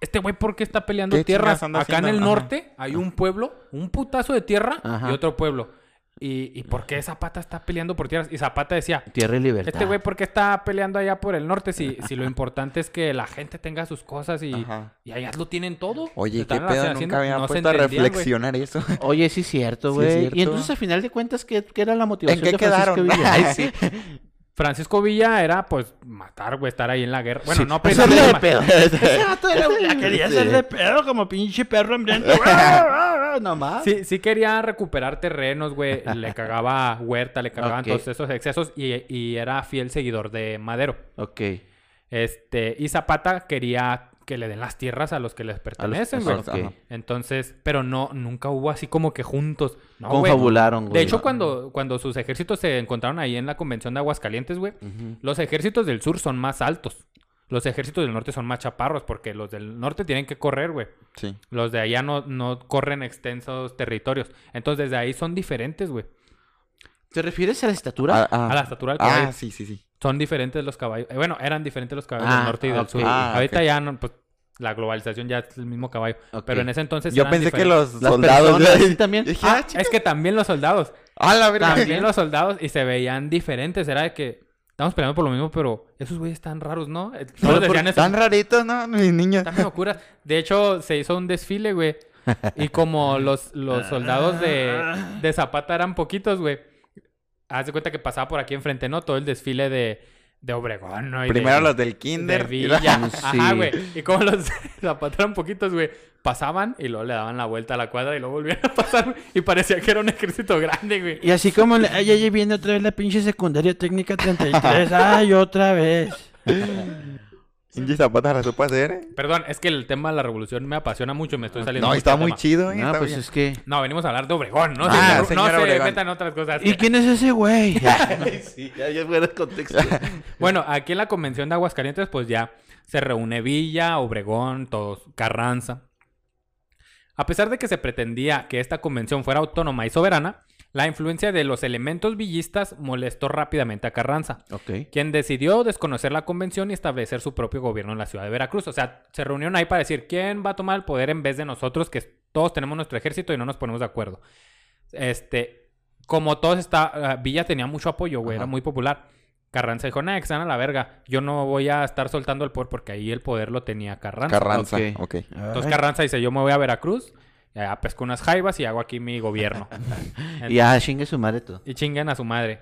este güey, ¿por qué está peleando ¿Qué tierras? Acá en el? Ajá. norte hay un pueblo, un putazo de tierra Ajá. y otro pueblo. ¿Y, ¿Y por qué Zapata está peleando por tierras? Y Zapata decía, Tierra y libertad. este güey, ¿por qué está peleando allá por el norte? Si, si lo importante es que la gente tenga sus cosas y, y allá lo tienen todo. Oye, qué pedo, haciendo- nunca había no puesto a reflexionar eso. Oye, sí es cierto, güey. y entonces, a final de cuentas, ¿qué, qué era la motivación ¿En qué de quedaron? Ay, sí. Francisco Villa era, pues, matar, güey, estar ahí en la guerra. Bueno, Sí, no hacerle de pedo. Ese vato era- la quería hacer de pedo como pinche perro hambriento. no más. Sí, sí quería recuperar terrenos, güey. Le cagaba Huerta, le cagaban Ok. todos esos excesos y, y era fiel seguidor de Madero. Ok. Este, y Zapata quería que le den las tierras a los que les pertenecen, güey. ok. Ajá. Entonces, pero no, nunca hubo así como que juntos. No. Confabularon, güey. De hecho, cuando, cuando sus ejércitos se encontraron ahí en la convención de Aguascalientes, güey, los ejércitos del sur son más altos. Los ejércitos del norte son más chaparros porque los del norte tienen que correr, güey. Sí. Los de allá no, no corren extensos territorios. Entonces, desde ahí son diferentes, güey. ¿Te refieres a la estatura? Ah, ah. A la estatura del caballo. Ah, sí, sí, sí. Son diferentes los caballos. Eh, bueno, eran diferentes los caballos Ah, del norte y del sur. Ah, Ahorita ya no, pues, la globalización ya es el mismo caballo. Pero en ese entonces Yo eran pensé que los Las soldados... personas, también. Dije, Ah, ah, es que también los soldados. Ah, la verga. También los soldados y se veían diferentes. Era de que estamos peleando por lo mismo, pero esos güeyes están raros, ¿no? Eh, Solo Todos por- decían eso. Están raritos, ¿no? Mis niños. Están medio curas. De hecho, se hizo un desfile, güey. Y como los, los soldados de, de Zapata eran poquitos, güey. Haz de cuenta que pasaba por aquí enfrente, ¿no? Todo el desfile de, de Obregón, ¿no? Y Primero de- los del de kinder. y Villa. la- Sí. Ajá, güey. Y como los de Zapata eran poquitos, güey, pasaban y luego le daban la vuelta a la cuadra y luego volvían a pasar. güey, Y parecía que era un ejército grande, güey. Y así como le- ay, ay, viene otra vez la pinche secundaria técnica 33. Ay, otra vez. Inge Zapata la supo hacer, ¿eh? Perdón, es que el tema de la revolución me apasiona mucho y me estoy saliendo No, mucho está muy tema. chido, ¿eh? No, pues bien. es que... No, venimos a hablar de Obregón, ¿no? Ah, no señor se Obregón. metan otras cosas. ¿Y quién es ese güey? sí, ya, ya fuera el contexto. Bueno, aquí en la convención de Aguascalientes, pues ya se reúne Villa, Obregón, todos, Carranza. A pesar de que se pretendía que esta convención fuera autónoma y soberana, la influencia de los elementos villistas molestó rápidamente a Carranza, quien decidió desconocer la convención y establecer su propio gobierno en la ciudad de Veracruz. O sea, se reunieron ahí para decir quién va a tomar el poder en vez de nosotros, que todos tenemos nuestro ejército y no nos ponemos de acuerdo. Este, como todos está, ah, Villa tenía mucho apoyo, güey, era muy popular. Carranza dijo, nah, que están a la verga. Yo no voy a estar soltando el poder porque ahí el poder lo tenía Carranza. Carranza, Ok. ok. Entonces Carranza dice, yo me voy a Veracruz, ya pesco unas jaivas y hago aquí mi gobierno. Y ya chingue su madre todo. Y chinguen a su madre.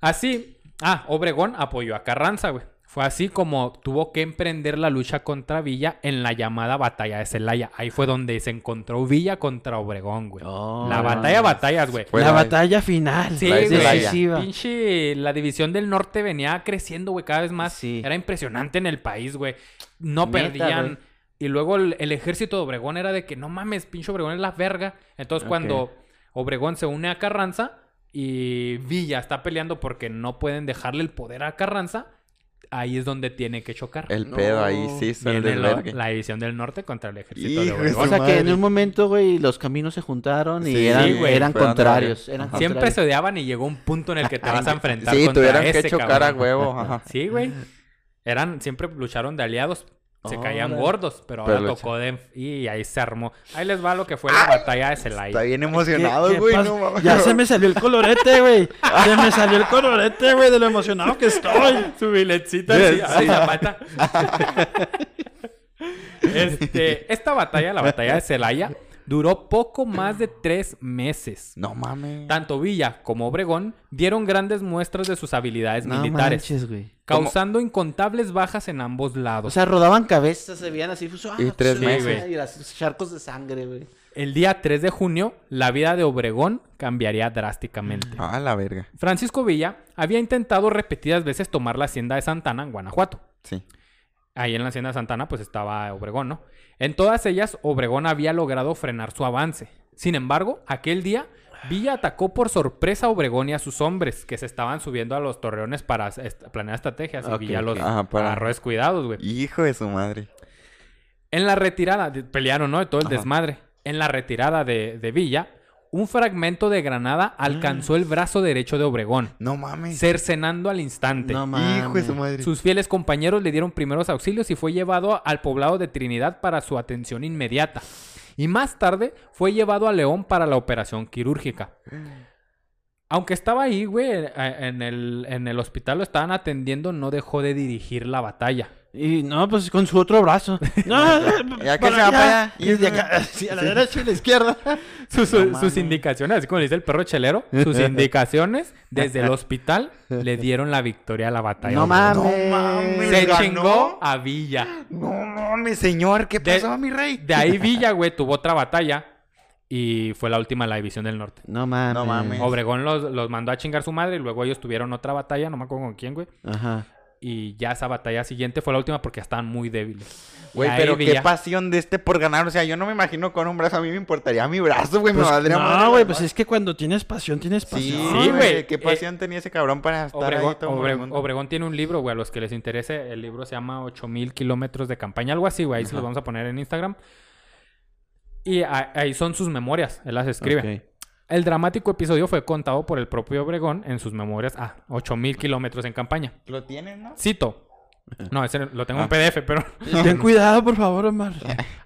Así, ah, Obregón apoyó a Carranza, güey. Fue así como tuvo que emprender la lucha contra Villa en la llamada batalla de Celaya. Ahí fue donde se encontró Villa contra Obregón, güey. Oh, la batalla de batallas, güey. La la- batalla final. Sí, decisiva. Pinche, la división del norte venía creciendo, güey, cada vez más. Sí. Era impresionante en el país, güey. No Neta, perdían. güey. Y luego el, el ejército de Obregón era de que no mames, pinche Obregón es la verga. Entonces, cuando Obregón se une a Carranza y Villa está peleando porque no pueden dejarle el poder a Carranza, ahí es donde tiene que chocar. El No. pedo ahí sí el desvergue. la división del norte contra el ejército Hijo de de Obregón. O sea que en un momento, güey, los caminos se juntaron y Sí, eran, güey. eran contrarios. Eran. Siempre contrarios. se odiaban y llegó un punto en el que te vas a enfrentar Sí, contra tuvieron ese que chocar a cabrón. huevo. Ajá. Sí, güey. Eran, siempre lucharon de aliados. Se caían Órale. gordos, pero Pero ahora tocó de... Y ahí se armó. Ahí les va lo que fue la batalla de Celaya. Está bien ¿Qué- emocionado, qué güey. No, ya se me salió el colorete, güey. Se me salió el colorete, güey, de lo emocionado que estoy. Su biletcita Sí, así, sí. a Zapata. este, esta batalla, la batalla de Celaya, duró poco más de tres meses. No mames. Tanto Villa como Obregón dieron grandes muestras de sus habilidades No militares, manches, güey. causando incontables bajas en ambos lados. O sea, rodaban cabezas, se veían así. pues, ah, Y tres sí, meses. güey, Y las charcos de sangre, güey. El día 3 de junio, la vida de Obregón cambiaría drásticamente. Ah, la verga. Francisco Villa había intentado repetidas veces tomar la hacienda de Santana en Guanajuato. Sí. Ahí en la hacienda de Santana pues estaba Obregón, ¿no? En todas ellas Obregón había logrado frenar su avance. Sin embargo, aquel día Villa atacó por sorpresa a Obregón y a sus hombres que se estaban subiendo a los torreones para est- planear estrategias y Villa los. Ajá, para- agarró descuidados, güey. Hijo de su madre. En la retirada, pelearon, ¿no? De todo el Ajá. desmadre. En la retirada de, de Villa, un fragmento de granada alcanzó el brazo derecho de Obregón, No mames. cercenando al instante. No Hijo de su mames. madre. Sus fieles compañeros le dieron primeros auxilios y fue llevado al poblado de Trinidad para su atención inmediata. Y más tarde fue llevado a León para la operación quirúrgica. Aunque estaba ahí, güey, en el, en el hospital lo estaban atendiendo, no dejó de dirigir la batalla. Y no, pues con su otro brazo. No, Ya que se va para allá. Y de acá, sí, a la derecha y a la izquierda. Sus, No sus indicaciones, así como le dice el perro chelero, sus indicaciones desde el hospital le dieron la victoria a la batalla. No mames. No mames. Se ganó. chingó a Villa. No mames, señor. ¿Qué De- pasó, mi rey? De ahí Villa, güey, tuvo otra batalla y fue la última en la división del norte. No mames. No mames. Obregón los, los mandó a chingar su madre y luego ellos tuvieron otra batalla, no me acuerdo con quién, güey. Ajá. Y ya esa batalla siguiente fue la última porque estaban muy débiles. Güey, pero qué pasión de este por ganar. O sea, yo no me imagino con un brazo. A mí me importaría mi brazo, güey. Pues, me valdría madre no, güey, pues es que cuando tienes pasión, tienes pasión. Sí, güey. Qué Eh, pasión tenía ese cabrón para estar Obregón, ahí todo Obre- moribundo. Obregón tiene un libro, güey, a los que les interese. El libro se llama 8000 kilómetros de campaña, algo así, güey. Ahí se los vamos a poner en Instagram. Y ahí son sus memorias, él las escribe. Ok. El dramático episodio fue contado por el propio Obregón en sus memorias a 8000 kilómetros en campaña. ¿Lo tienen, no? Cito. No, ese lo tengo en Ah. PDF, pero Ten cuidado, por favor, Omar.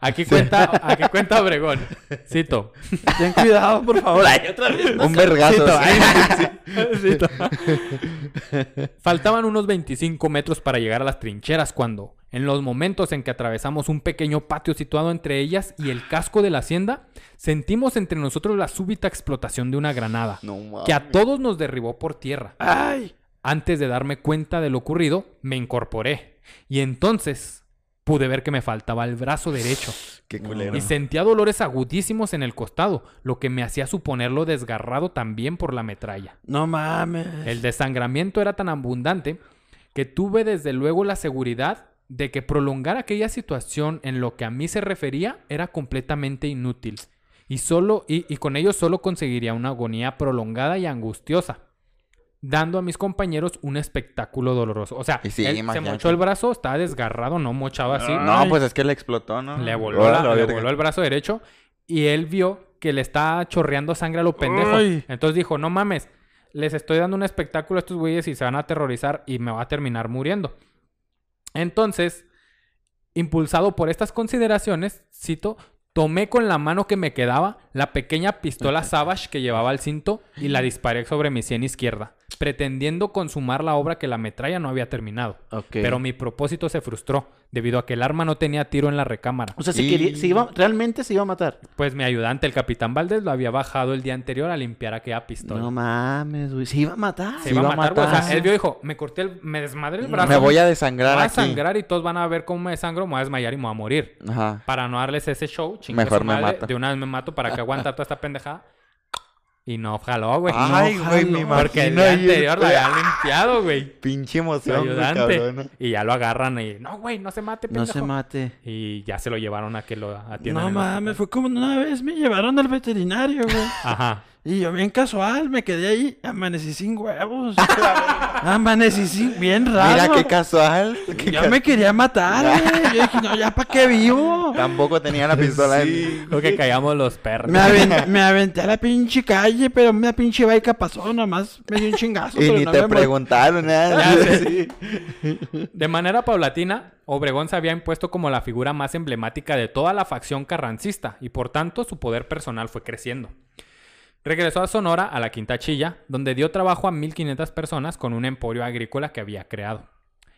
aquí cuenta, aquí cuenta Obregón. Cito. Ten cuidado, por favor. Ay, otra vez. Un vergazo. Cito, sí. ay, cito. Faltaban unos 25 metros para llegar a las trincheras cuando, en los momentos en que atravesamos un pequeño patio situado entre ellas y el casco de la hacienda, sentimos entre nosotros la súbita explotación de una granada, No que a todos nos derribó por tierra. Ay. Antes de darme cuenta de lo ocurrido, me incorporé. Y entonces pude ver que me faltaba el brazo derecho. Qué culero. Y sentía dolores agudísimos en el costado, lo que me hacía suponerlo desgarrado también por la metralla. No mames. El desangramiento era tan abundante que tuve desde luego la seguridad de que prolongar aquella situación en lo que a mí se refería era completamente inútil. Y, solo, y, y con ello solo conseguiría una agonía prolongada y angustiosa, dando a mis compañeros un espectáculo doloroso. O sea, Y sí, él se mochó el brazo, estaba desgarrado, no mochado así. No, pues es que le explotó, ¿no? Le voló, Ahora la- la le verga. voló el brazo derecho y él vio que le estaba chorreando sangre a lo pendejo. Ay. Entonces dijo, no mames, les estoy dando un espectáculo a estos güeyes y se van a aterrorizar y me va a terminar muriendo. Entonces, impulsado por estas consideraciones, cito, tomé con la mano que me quedaba la pequeña pistola Savage que llevaba al cinto y la disparé sobre mi sien izquierda, pretendiendo consumar la obra que la metralla no había terminado. Pero mi propósito se frustró, debido a que el arma no tenía tiro en la recámara. O sea, se Y- quería, se iba, realmente se iba a matar. Pues mi ayudante, el capitán Valdés, lo había bajado el día anterior a limpiar aquella pistola. No mames, güey. Se iba a matar. se se iba a iba a matar, güey. O sea, matar. él vio y dijo, me corté el... Me desmadré el brazo. Me voy a me desangrar voy a sangrar y todos van a ver cómo me desangro, me voy a desmayar y me voy a morir. Ajá. Para no darles ese show, Mejor me madre, mato. De una vez me mato para que aguanta toda esta pendejada. Y no jaló, güey. Ay, No güey, me jaló, Porque el imagino día anterior lo había limpiado, güey. Pinche emoción, ayudante. cabrón. Y ya lo agarran y... No, güey, no se mate, No pendejo. se mate. Y ya se lo llevaron a que lo atiendan. No mames, fue como una vez me llevaron al veterinario, güey. Ajá. Y yo bien casual, me quedé ahí, amanecí sin huevos. amanecí sin, bien raro. Mira qué casual. qué Yo ca- me quería matar, güey. Yo dije, no, ya para qué vivo. Tampoco tenía la pistola en... Lo que callamos los perros. Me, aven- me aventé a la pinche calle, pero una pinche baica pasó, nomás me dio un chingazo. Y pero ni no te me preguntaron nada. Ya sé. De manera paulatina, Obregón se había impuesto como la figura más emblemática de toda la facción carrancista y por tanto su poder personal fue creciendo. Regresó a Sonora, a la Quinta Chilla, donde dio trabajo a 1500 personas con un emporio agrícola que había creado.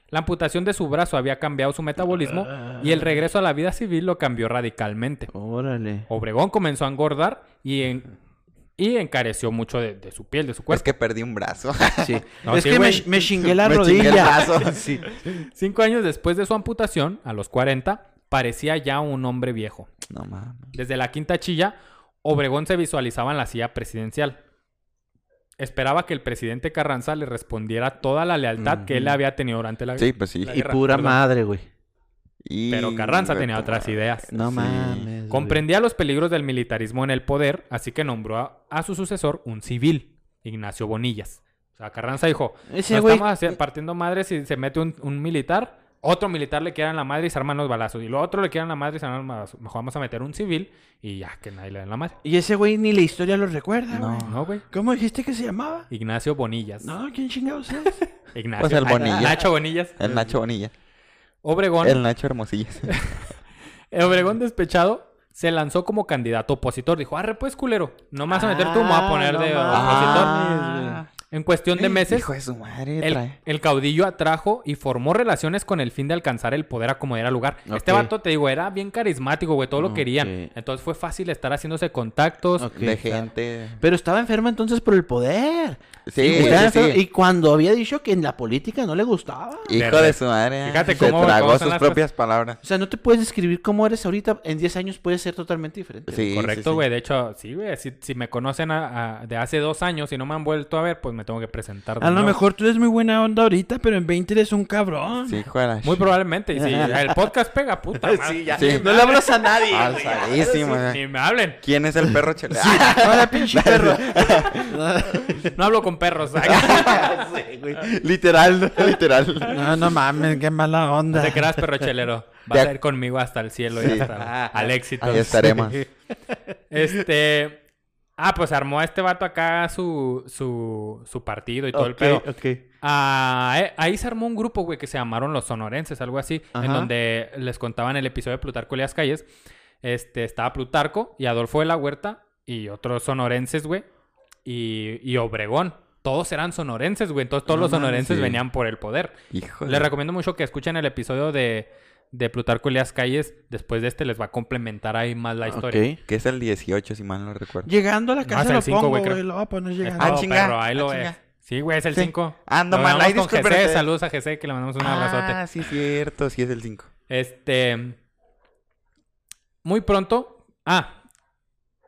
La amputación de su brazo había cambiado su metabolismo y el regreso a la vida civil lo cambió radicalmente. Órale. Obregón comenzó a engordar y, en- y encareció mucho de, de su piel, de su Es cuerpo. que perdí un brazo. Sí. No, es sí, que me, chingué la Me chingué el rodilla. brazo. Sí. Cinco años después de su amputación, a los 40, parecía ya un hombre viejo. No mames. Desde la quinta chilla, Obregón se visualizaba en la silla presidencial. Esperaba que el presidente Carranza le respondiera toda la lealtad que él le había tenido durante la Sí, pues sí. La Y guerra, pura perdón. madre, güey. Y- Pero Carranza tenía otras ideas. No Sí. mames. güey. Comprendía los peligros del militarismo en el poder, así que nombró a, a su sucesor un civil, Ignacio Bonillas. O sea, Carranza dijo, Ese no güey. estamos partiendo madres si se mete un, un militar, otro militar le queda en la madre y se arman los balazos. Y lo otro le queda en la madre y se arman los balazos. Mejor vamos a meter un civil y ya, que nadie le den la madre. Y ese güey ni la historia lo recuerda, No. güey. No, güey. ¿Cómo dijiste que se llamaba? Ignacio Bonillas. No, ¿quién chingados es? Ignacio. Pues el Ah, Bonillas. Nacho Bonillas. El Nacho Bonilla. Obregón. El Nacho Hermosillas. El Obregón despechado se lanzó como candidato opositor. Dijo, arre pues culero, no me vas a meter tú, me voy a poner Ah, de no opositor. Ah. En cuestión de meses, Hijo de su madre. el, caudillo atrajo y formó relaciones con el fin de alcanzar el poder a como era lugar. Este vato, te digo, era bien carismático, güey, todo lo querían. Entonces fue fácil estar haciéndose contactos. De gente. Pero estaba enfermo entonces por el poder. Sí, sí. Y cuando había dicho que en la política no le gustaba. Hijo de su madre. Fíjate se cómo- tragó cómo son sus propias palabras. O sea, no te puedes describir cómo eres ahorita. En 10 años puedes ser totalmente diferente. Sí, Correcto, sí, sí. güey. De hecho, sí, güey. Si, si me conocen a- a- de hace dos años y no me han vuelto a ver, pues me tengo que presentar. de A lo nuevo. mejor tú eres muy buena onda ahorita, pero en 20 eres un cabrón. Sí, la Muy probablemente. Y si el podcast pega, puta madre. Sí, ya. Sí. No le hablas a nadie. Alzadísimo, eh. Ni me hablen. ¿Quién es el perro chele? Ahora, pinche perro. No hablo con perros. Sí, güey. literal, literal. No, no mames, qué mala onda. No te creas, perro chelero. Vas a ir conmigo hasta el cielo y Sí. hasta al éxito. Ahí estaremos. Este. Ah, pues armó este vato acá su, su, su partido y todo el pedo. ok. Ah, eh, ahí se armó un grupo, güey, que se llamaron los sonorenses, algo así, en donde les contaban el episodio de Plutarco y las calles. Este, estaba Plutarco y Adolfo de la Huerta y otros sonorenses, güey, y, y Obregón. Todos eran sonorenses, güey, entonces todos No los sonorenses sí. venían por el poder. Hijo Les recomiendo mucho que escuchen el episodio de, de Plutarco y las calles. Después de este les va a complementar ahí más la historia. Ok. Que es el 18, si mal no recuerdo. Llegando a la No, casa es el lo cinco, pongo, güey. Lo voy a poner Es llegando. Ah, chinga, perro, ahí ah, lo ves. Sí, güey, es el Sí. 5. Ando mal, ahí con discúlpeme GC. usted. Saludos a GC, que le mandamos un abrazote. Ah, sí, cierto, sí es el 5. Este. Muy pronto. Ah.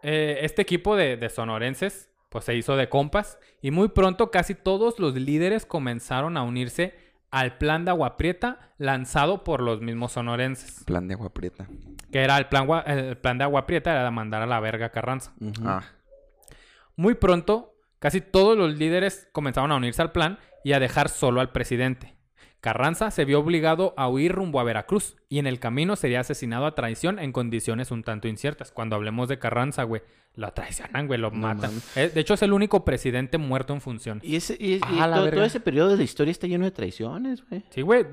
eh, este equipo de, de sonorenses, pues se hizo de compas. Y muy pronto casi todos los líderes comenzaron a unirse al plan de Agua Prieta lanzado por los mismos sonorenses. Plan de agua prieta. Que era el plan, el plan de Agua Prieta, era mandar a la verga a Carranza. Ah, Muy pronto, casi todos los líderes comenzaron a unirse al plan y a dejar solo al presidente. Carranza se vio obligado a huir rumbo a Veracruz y en el camino sería asesinado a traición en condiciones un tanto inciertas. Cuando hablemos de Carranza, güey, lo traicionan, güey, lo matan. Eh, de hecho, es el único presidente muerto en función. Y, ese, y, Ah, todo, ese periodo de la historia está lleno de traiciones, güey. Sí, güey,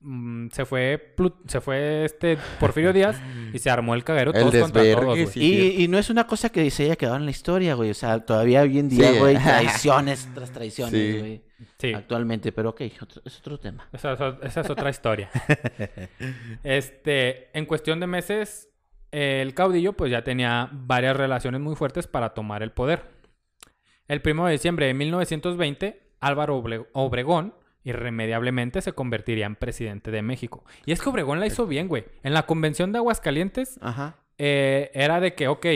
mm, se fue se fue este Porfirio Díaz y se armó el caguero El todos contra todos, güey. sí. Y, y no es una cosa que se haya quedado en la historia, güey. O sea, todavía hoy en día, Sí. güey, traiciones tras Sí. traiciones, güey. Sí. Actualmente, pero ok, otro- es otro tema. Esa, es o- esa es otra historia. este, en cuestión de meses, el caudillo pues ya tenía varias relaciones muy fuertes para tomar el poder. El 1 de diciembre de 1920, Álvaro Obregón irremediablemente se convertiría en presidente de México. Y es que Obregón la hizo bien, güey. En la convención de Aguascalientes Ajá. eh, era de que, ok,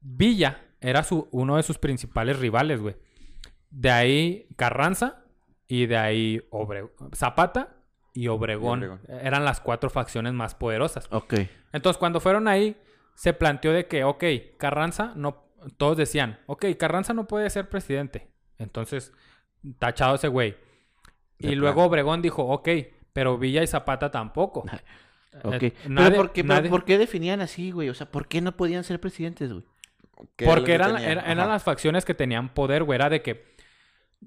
Villa era su, uno de sus principales rivales, güey. De ahí Carranza y de ahí Obre- Zapata y Obregón. Y Obregón. Eran las cuatro facciones más poderosas. Ok. Entonces, cuando fueron ahí, se planteó de que, ok, Carranza no... Todos decían, ok, Carranza no puede ser presidente. Entonces, tachado ese güey. De Y luego Obregón dijo, ok, pero Villa y Zapata tampoco. Ok. Eh, pero, ¿por qué, pero ¿por qué definían así, güey? O sea, ¿por qué no podían ser presidentes, güey? ¿qué era lo Porque que eran, era- eran las facciones que tenían poder, güey. Era de que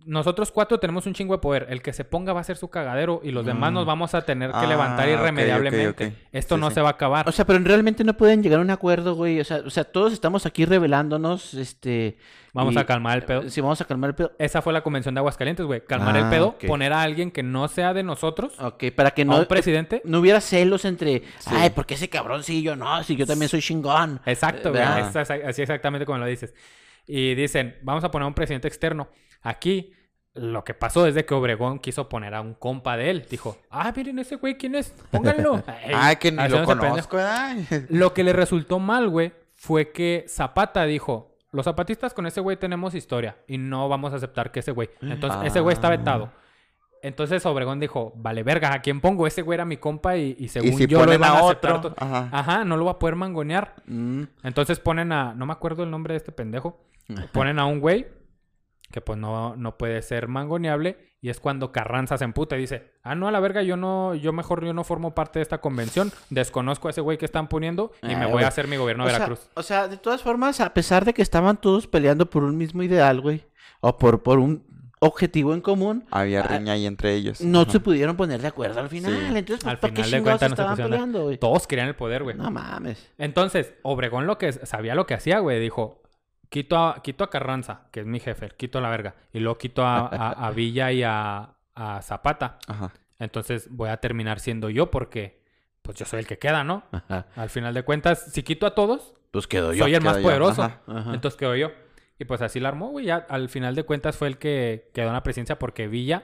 nosotros cuatro tenemos un chingo de poder. El que se ponga va a ser su cagadero y los demás Mm. nos vamos a tener que Ah, levantar irremediablemente. Esto Sí, no sí. se va a acabar. O sea, pero realmente no pueden llegar a un acuerdo, güey. O sea, o sea todos estamos aquí revelándonos, este... vamos y- a calmar el pedo. Sí, vamos a calmar el pedo. Esa fue la convención de Aguascalientes, güey. Calmar el Ah, pedo, poner a alguien que no sea de nosotros, Ok, para que a no... un presidente. No hubiera celos entre... Ay, ¿por qué ese cabrón sí y yo no? Si yo también soy chingón. Exacto, güey. ¿verdad? Es- es- así exactamente como lo dices. Y dicen, vamos a poner a un presidente externo. Aquí, lo que pasó es de que Obregón quiso poner a un compa de él. Dijo, ah, miren ese güey, ¿quién es? Pónganlo. Ah, que ni lo conozco. Lo que le resultó mal, güey, fue que Zapata dijo, los zapatistas con ese güey tenemos historia y no vamos a aceptar que ese güey. Entonces, ese güey está Ah. vetado. Entonces Obregón dijo, vale, verga, ¿a quién pongo? Ese güey era mi compa y, y según Y si yo lo iban a aceptar otro, ajá. Ajá, no lo va a poder mangonear. Mm. Entonces ponen a, no me acuerdo el nombre de este pendejo, ponen a un güey que pues no, no puede ser mangoneable y es cuando Carranza se emputa y dice, ah, no, a la verga, yo no, yo mejor yo no formo parte de esta convención, desconozco a ese güey que están poniendo y Ah, me voy güey. a hacer mi gobierno O de sea, Veracruz. o sea, de todas formas, a pesar de que estaban todos peleando por un mismo ideal, güey, o por, por un objetivo en común, Había Ah, riña ahí entre ellos. no Ajá. se pudieron poner de acuerdo al final. Sí. Entonces, Al ¿para qué final de cuentas no se estaban pusieron de- peleando, güey? Todos querían el poder, güey. No mames. Entonces, Obregón lo que sabía lo que hacía, güey, dijo, quito a, quito a Carranza, que es mi jefe, quito a la verga, y luego quito a, a- a Villa y a, a Zapata. Ajá. Entonces voy a terminar siendo yo porque, pues yo soy el que queda, ¿no? Ajá. Al final de cuentas, si quito a todos, Pues quedó yo. soy el más quedo yo, poderoso. ajá. Ajá. Entonces quedo yo. Y pues así la armó, güey. Ya al final de cuentas fue el que quedó en la presidencia porque Villa,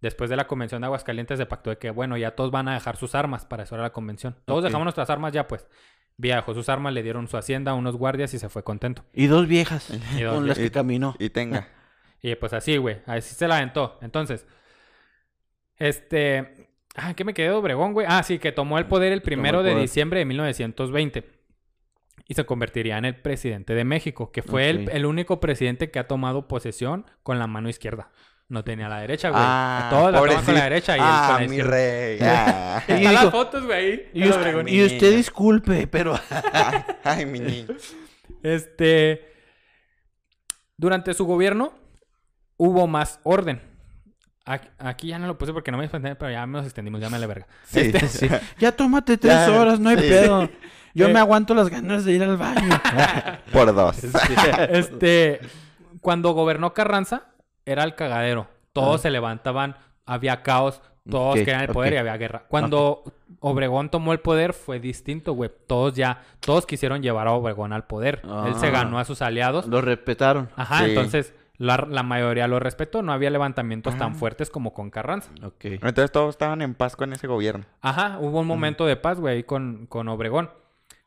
después de la convención de Aguascalientes, se pactó de que, bueno, ya todos van a dejar sus armas para eso era la convención. Todos dejamos nuestras armas ya, pues. Villa dejó sus armas, le dieron su hacienda a unos guardias y se fue contento. Y dos viejas Y dos con las que caminó. Y tenga. Y pues así, güey. Así se la aventó. Entonces, este. Ah, ¿qué me quedé de Obregón, güey? Ah, sí, que tomó el poder el primero el de poder. diciembre de 1920. Y se convertiría en el presidente de México, que fue el, el único presidente que ha tomado posesión con la mano izquierda. No tenía la derecha, güey. Ah, Todos la toman con la derecha y él ah, con la mi rey. Ah. Y las fotos, güey. Y, usted- y usted disculpe, pero... Ay, mi niño. Este. Durante su gobierno hubo más orden. Aquí, ya no lo puse porque no me extendí, pero ya nos extendimos, ya me la verga. Sí. Este, Ya tómate tres Ya, horas, no hay sí. pedo. Yo Eh. me aguanto las ganas de ir al baño. Por dos. este, cuando gobernó Carranza, era el cagadero. Todos se levantaban, había caos, todos querían el poder y había guerra. Cuando Obregón tomó el poder fue distinto, güey. Todos ya, todos quisieron llevar a Obregón al poder. Él se Ah. ganó a sus aliados. Lo respetaron. Ajá, Sí. entonces la, la mayoría lo respetó. No había levantamientos tan Ah. fuertes como con Carranza. Ok. Entonces todos estaban en paz con ese gobierno. Ajá, hubo un momento de paz, güey, ahí con, con Obregón.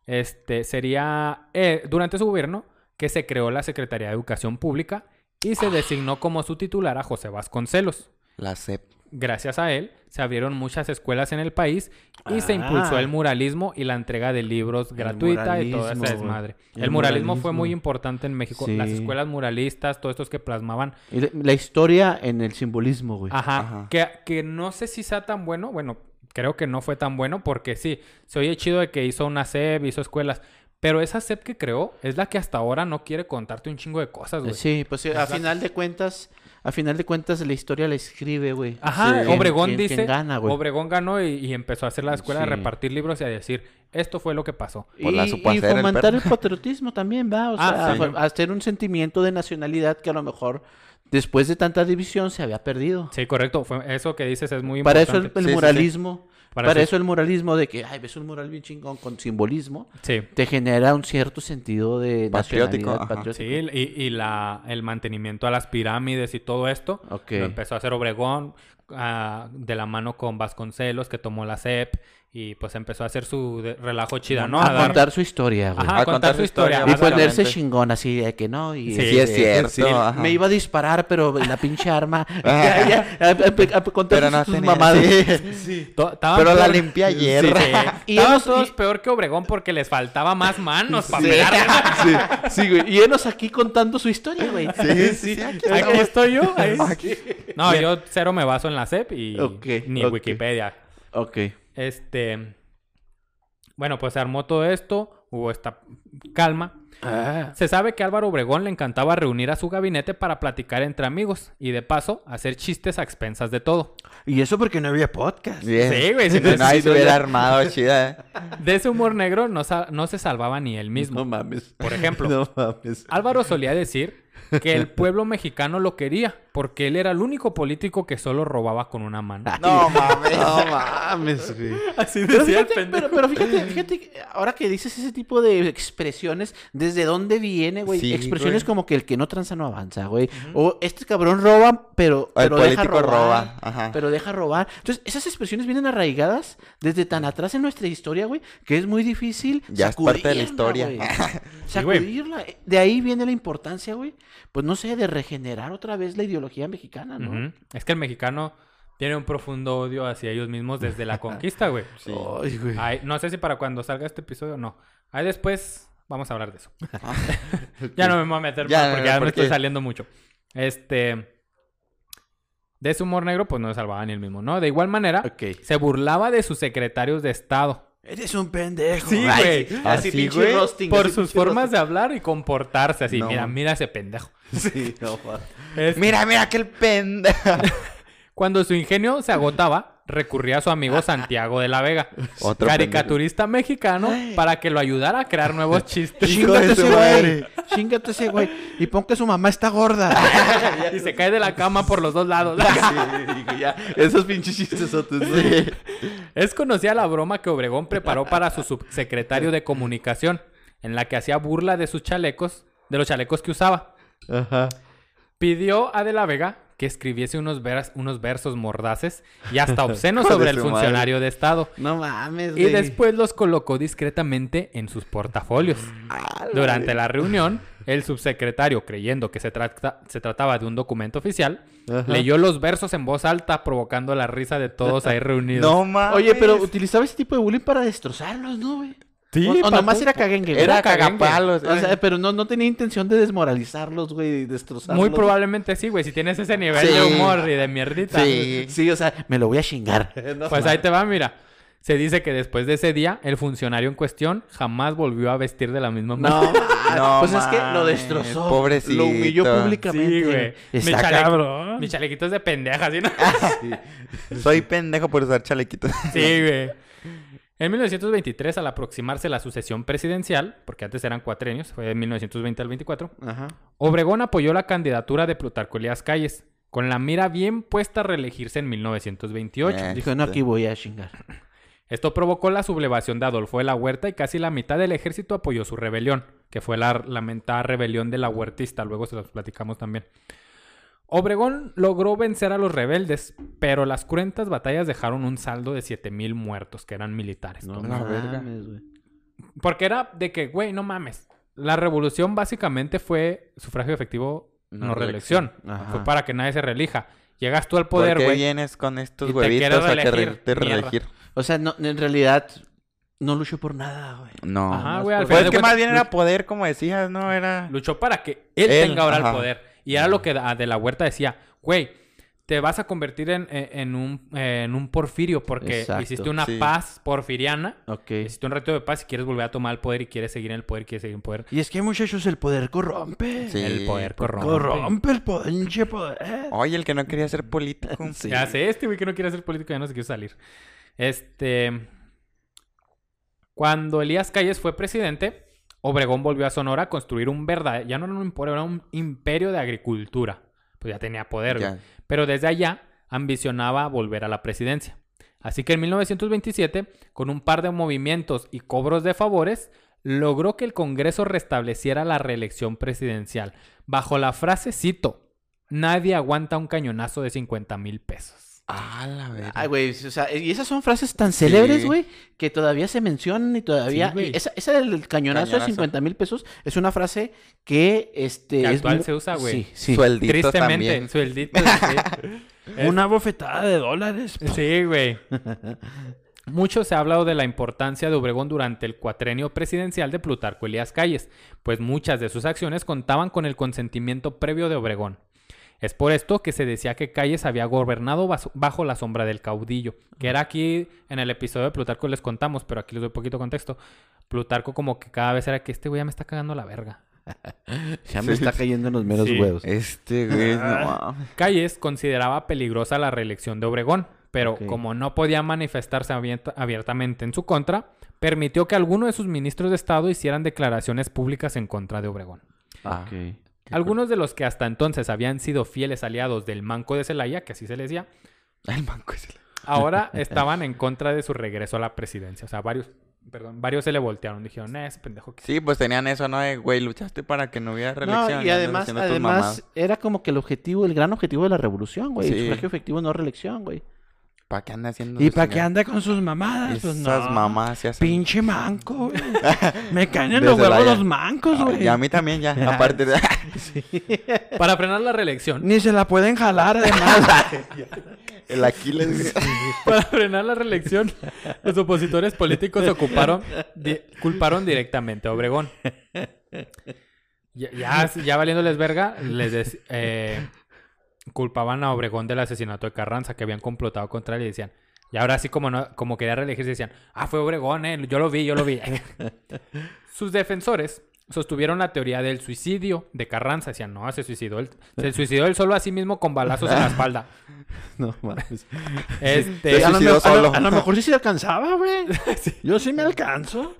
Este, sería eh, durante su gobierno que se creó la Secretaría de Educación Pública y se designó como su titular a José Vasconcelos. La CEP. Gracias a él, se abrieron muchas escuelas en el país y se impulsó Ah. el muralismo y la entrega de libros gratuita y todo ese muralismo, desmadre. el El, muralismo, fue muy importante en México. Las escuelas muralistas, todos estos que plasmaban Y la- historia en el simbolismo, güey. Ajá, Ajá. Que, que no sé si sea tan bueno. Bueno, creo que no fue tan bueno porque sí, se oye chido de que hizo una SEP, hizo escuelas. Pero esa SEP que creó es la que hasta ahora no quiere contarte un chingo de cosas, güey. Sí, pues sí, a final de cuentas, a final de cuentas la historia la escribe, güey. Ajá, Sí. Obregón ¿Quién- dice. quién gana, güey? Obregón ganó y, y empezó a hacer la escuela a Sí. repartir libros y a decir, esto fue lo que pasó. La y, el fomentar el, patriotismo también, va, o Ah, sea, sí. fue- hacer un sentimiento de nacionalidad que a lo mejor después de tanta división se había perdido. Sí, correcto. Fue, eso que dices es muy Para importante. eso el, el Sí, sí, sí. muralismo, Para para, eso- el muralismo de que, ay, ves un mural bien chingón con simbolismo, Sí. te genera un cierto sentido de Patriótico. Sí, y, y la, el mantenimiento a las pirámides y todo esto lo empezó a hacer Obregón ah, de la mano con Vasconcelos, que tomó la CEP y pues empezó a hacer su relajo chida, ¿no? a A dar- contar su historia, güey. Ajá, a contar su historia. Y ponerse chingón así de que no. Y, Sí, Sí, es cierto. Sí, me iba a disparar, pero la pinche arma. ya, ya, a, contar Pero no sus tenía- mamadas. sí. Pero la limpié ayer. Sí, sí. Y Estaban hemos- todos y- peor que Obregón porque les faltaba más manos para Sí. pegar. sí, sí, güey. Y enos aquí contando su historia, güey. Sí, sí, sí, aquí Aquí estoy yo. ahí. Aquí. No, yo cero me baso en la CEP y ni ok. Wikipedia. Ok. Este. Bueno, pues se armó todo esto, hubo esta calma. Ah. Se sabe que Álvaro Obregón le encantaba reunir a su gabinete para platicar entre amigos y de paso hacer chistes a expensas de todo. Y eso porque no había podcast. Bien. Sí, güey, si no- se hubiera armado chida. ¿eh? De ese humor negro no, no se salvaba ni él mismo. No mames. Por ejemplo, No mames. Álvaro solía decir que el pueblo mexicano lo quería porque él era el único político que solo robaba con una mano. No mames. No mames, güey. Así Pero decía el fíjate, pendejo. pero, pero fíjate, fíjate, ahora que dices ese tipo de expresiones, ¿desde dónde viene, güey? Sí, expresiones güey. como que el que no tranza no avanza, güey. O este cabrón roba, pero, el pero deja político robar. roba, ajá. Pero deja robar. Entonces, esas expresiones vienen arraigadas desde tan atrás en nuestra historia, güey, que es muy difícil Ya es parte de la historia. güey. Sí, güey. Sacudirla. De ahí viene la importancia, güey, pues no sé, de regenerar otra vez la ideología mexicana, ¿no? Es que el mexicano tiene un profundo odio hacia ellos mismos desde la conquista, güey. Sí. Ay, güey. Ay, no sé si para cuando salga este episodio no. Ahí después vamos a hablar de eso. ya no me voy a meter Ya, más porque ya me porque- estoy saliendo mucho. Este. De ese humor negro, pues no se salvaba ni el mismo, ¿no? De igual manera, se burlaba de sus secretarios de Estado. Eres un pendejo. Sí, güey. Así, Así, pinche güey, roasting. Por así sus pinche formas de hablar y comportarse así. No. Mira, mira ese pendejo. Sí, no. Es- Mira, mira aquel pendejo. Cuando su ingenio se agotaba, recurría a su amigo Santiago de la Vega, Otro caricaturista mexicano, para que lo ayudara a crear nuevos chistes. Chingate su ese güey. Chingate ese güey. Y pon que su mamá está gorda. y se cae de la cama por los dos lados. Sí, ya, esos pinches chistes sí. es conocida la broma que Obregón preparó para su subsecretario de comunicación, en la que hacía burla de sus chalecos, de los chalecos que usaba. Ajá. Pidió a De la Vega que escribiese unos, vers- unos versos mordaces y hasta obscenos sobre el madre. funcionario de Estado. No mames, Y güey. después los colocó discretamente en sus portafolios. Durante la reunión, El subsecretario, creyendo que se, trata- se trataba de un documento oficial, Ajá. leyó los versos en voz alta, provocando la risa de todos ahí reunidos. No mames. Oye, pero utilizaba ese tipo de bullying para destrozarlos, ¿no, güey? Sí, o, o nomás era cagengue. Era cagengue. cagapalos. O sea, pero no, no tenía intención de desmoralizarlos, güey, y destrozarlos. Muy probablemente sí, güey. Si tienes ese nivel Sí. de humor y de mierdita. Sí. Sí, o sea, me lo voy a chingar. No, Pues ahí te va, mira. Se dice que después de ese día, el funcionario en cuestión jamás volvió a vestir de la misma manera. No, No pues es que lo destrozó. pobrecito. Lo humilló públicamente. Sí, güey. Mi cabrón. Mi chalequito es de pendeja, ¿sí? no? Soy pendejo por usar chalequitos. Sí, güey. En 1923, al aproximarse la sucesión presidencial, porque antes eran cuatrenios, fue de 1920 al 24, Ajá. Obregón apoyó la candidatura de Plutarco Elías Calles, con la mira bien puesta a reelegirse en 1928. Eh. Dijo, no, aquí voy a chingar. Esto provocó la sublevación de Adolfo de la Huerta y casi la mitad del ejército apoyó su rebelión, que fue la lamentada rebelión de la Huertista, luego se los platicamos también. Obregón logró vencer a los rebeldes, pero las cruentas batallas dejaron un saldo de 7000 muertos, que eran militares. No verga. mames, güey. Porque era de que, güey, no mames. La revolución básicamente fue sufragio efectivo, no, No reelección. Ajá. Fue para que nadie se reelija. Llegas tú al ¿Por poder, qué güey. vienes con estos te huevitos a que re- reelegir, te mierda. reelegir? O sea, no, en realidad no luchó por nada, güey. No. Ajá, güey, al Pues final es que más bien era poder, como decías, ¿no? Era... Luchó para que él, Él, tenga ahora ajá. el poder. Y era lo que de la Huerta decía, güey, te vas a convertir en, en- un, en un porfirio porque Exacto, hiciste una sí. paz porfiriana. Hiciste un reto de paz y quieres volver a tomar el poder y quieres seguir en el poder y quieres seguir en el poder. Y es que, muchachos, el poder corrompe. Sí. el poder corrompe. Corrompe el poder, pinche poder. Oye, el que no quería ser político. Ya sé, este güey que no quiere ser político ya no se quiere salir. Este. Cuando Elías Calles fue presidente, Obregón volvió a Sonora a construir un verdadero. Ya no era un imperio, era un imperio de agricultura. Pues ya tenía poder. Pero desde allá ambicionaba volver a la presidencia. Así que en 1927, con un par de movimientos y cobros de favores, logró que el Congreso restableciera la reelección presidencial, bajo la frase, cito, nadie aguanta un cañonazo de 50 mil pesos. Ah, la verga. Ay, güey, o sea, y esas son frases tan célebres, güey, que todavía se mencionan y todavía... Sí, güey. esa, esa del cañonazo, de Cañonazo. 50 mil pesos es una frase que, este... Que es actual mu- se usa, güey. Sí, sí. Suelditos Tristemente, también. sueldito. sí. Es- Una bofetada de dólares. Sí, güey. Mucho se ha hablado de la importancia de Obregón durante el cuatrenio presidencial de Plutarco Elías Calles, pues muchas de sus acciones contaban con el consentimiento previo de Obregón. Es por esto que se decía que Calles había gobernado bajo la sombra del caudillo, que era aquí en el episodio de Plutarco les contamos, pero aquí les doy poquito contexto. Plutarco como que cada vez era que este güey ya me está cagando la verga. Ya me está cayendo en los meros Sí. huevos. Este, güey, no. Calles consideraba peligrosa la reelección de Obregón, pero como no podía manifestarse abierta- abiertamente en su contra, permitió que algunos de sus ministros de Estado hicieran declaraciones públicas en contra de Obregón. Ah, Ok. Algunos de los que hasta entonces habían sido fieles aliados del Manco de Celaya, que así se les decía, el el... ahora estaban en contra de su regreso a la presidencia. O sea, varios, perdón, varios se le voltearon, dijeron, eh, ese pendejo que... Sí, pues tenían eso, ¿no? De, güey, luchaste para que no hubiera reelección. No, y además, además era como que el objetivo, el gran objetivo de la revolución, güey. El Sí. sufragio efectivo, no reelección, güey. ¿Para qué anda haciendo ¿Y para qué anda con sus mamadas? Pues Esas no. mamás se hacen... Pinche manco, güey. Me caen en los huevos los mancos, Ah, güey. Y a mí también ya, aparte de... Para frenar la reelección, Ni se la pueden jalar, además. el Aquiles. Para frenar la reelección, los opositores políticos se ocuparon, di- culparon directamente a Obregón. Ya, ya, ya valiéndoles verga, les des- eh, culpaban a Obregón del asesinato de Carranza, que habían complotado contra él y decían, y ahora sí como, no, como quería reelegirse, decían, ah, fue Obregón, eh, yo lo vi, yo lo vi. Sus defensores sostuvieron la teoría del suicidio de Carranza. Decían, no, se suicidó él, se suicidó él solo a sí mismo con balazos en la espalda. No mames. Este, a, lo suicidó me- a lo- solo. a lo mejor sí se alcanzaba, güey. Yo sí me alcanzo.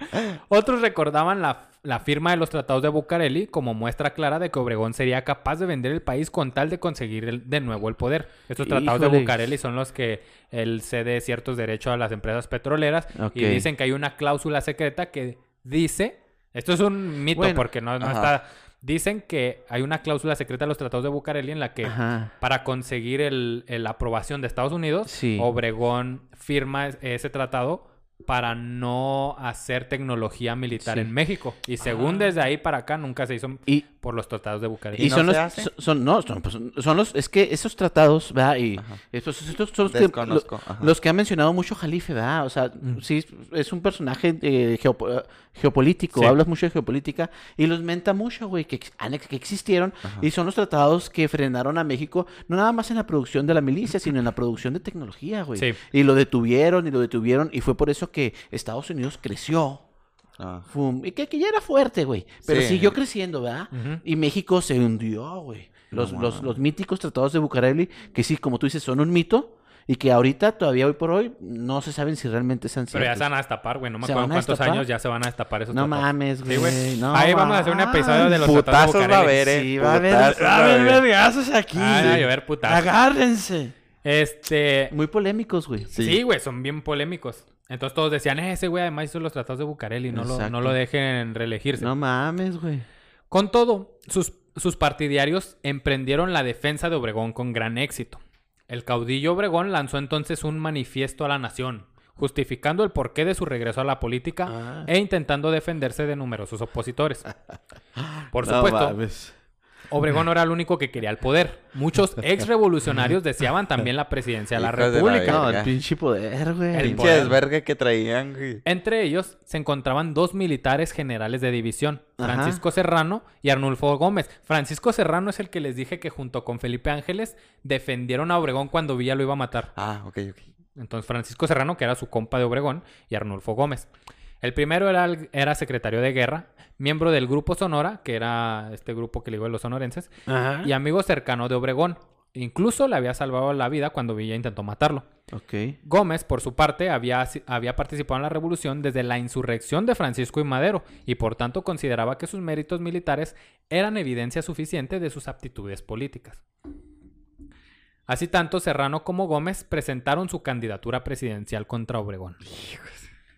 Otros recordaban la, la firma de los tratados de Bucareli como muestra clara de que Obregón sería capaz de vender el país con tal de conseguir el- de nuevo el poder. Estos tratados de. Bucareli son los que él cede ciertos derechos a las empresas petroleras y dicen que hay una cláusula secreta que dice, esto es un mito Bueno, porque no, está, dicen que hay una cláusula secreta en los tratados de Bucareli en la que Ajá. para conseguir el, el aprobación de Estados Unidos, Sí. Obregón firma es- ese tratado para no hacer tecnología militar Sí. en México. Y según desde ahí para acá nunca se hizo Y, por los tratados de Bucarest. y no son se los, hace? son, son- no, son, pues, son- los, es que esos tratados, ¿verdad? Y Ajá. estos, estos son los que, los que ha mencionado mucho Jalife, ¿verdad? O sea, Mm. sí, es un personaje eh, geopo- geopolítico, Sí. hablas mucho de geopolítica y los menta mucho, güey, que, que existieron Ajá. y son los tratados que frenaron a México, no nada más en la producción de la milicia, sino en la producción de tecnología, güey. Sí. Y lo detuvieron y lo detuvieron y fue por eso que Estados Unidos creció. Ah. Fum, y que, que ya era fuerte, güey. Pero Sí. siguió creciendo, ¿verdad? Y México se hundió, güey. Los, No los, los míticos tratados de Bucareli, que sí, como tú dices, son un mito. Y que ahorita, todavía hoy por hoy, no se saben si realmente sean Pero ya ciertos. se van a destapar, güey. No me ¿Se acuerdo cuántos destapar? años ya se van a destapar esos No tratados. mames, Sí, güey. no Ahí vamos a hacer un episodio de los tratados de Putazos va a Bucareli. haber, eh. Sí, va a haber, va a haber haber. vergazos aquí. Ah, va a llover putazos. Agárrense. Este... Muy polémicos, güey. Sí, güey, son bien polémicos. Entonces todos decían, "Eh, ese güey además hizo los tratados de Bucareli, no lo, no lo dejen reelegirse. No mames, güey. Con todo, sus, sus partidarios emprendieron la defensa de Obregón con gran éxito. El caudillo Obregón lanzó entonces un manifiesto a la nación, justificando el porqué de su regreso a la política Ah. e intentando defenderse de numerosos opositores. Por No supuesto, mames. Obregón no era el único que quería el poder. Muchos ex revolucionarios deseaban también la presidencia de la Hijos de la República. No, el pinche poder, güey. El Pinche desvergue que traían, güey. Entre ellos se encontraban dos militares generales de división, Ajá. Francisco Serrano y Arnulfo Gómez. Francisco Serrano es el que les dije que junto con Felipe Ángeles defendieron a Obregón cuando Villa lo iba a matar. Ah, ok, ok. Entonces Francisco Serrano, que era su compa de Obregón, y Arnulfo Gómez. El primero era, era secretario de guerra, miembro del Grupo Sonora, que era este grupo que le digo de los sonorenses, Ajá. y amigo cercano de Obregón. Incluso le había salvado la vida cuando Villa intentó matarlo. Gómez, por su parte, había, había participado en la revolución desde la insurrección de Francisco y Madero y por tanto consideraba que sus méritos militares eran evidencia suficiente de sus aptitudes políticas. Así tanto Serrano como Gómez presentaron su candidatura presidencial contra Obregón.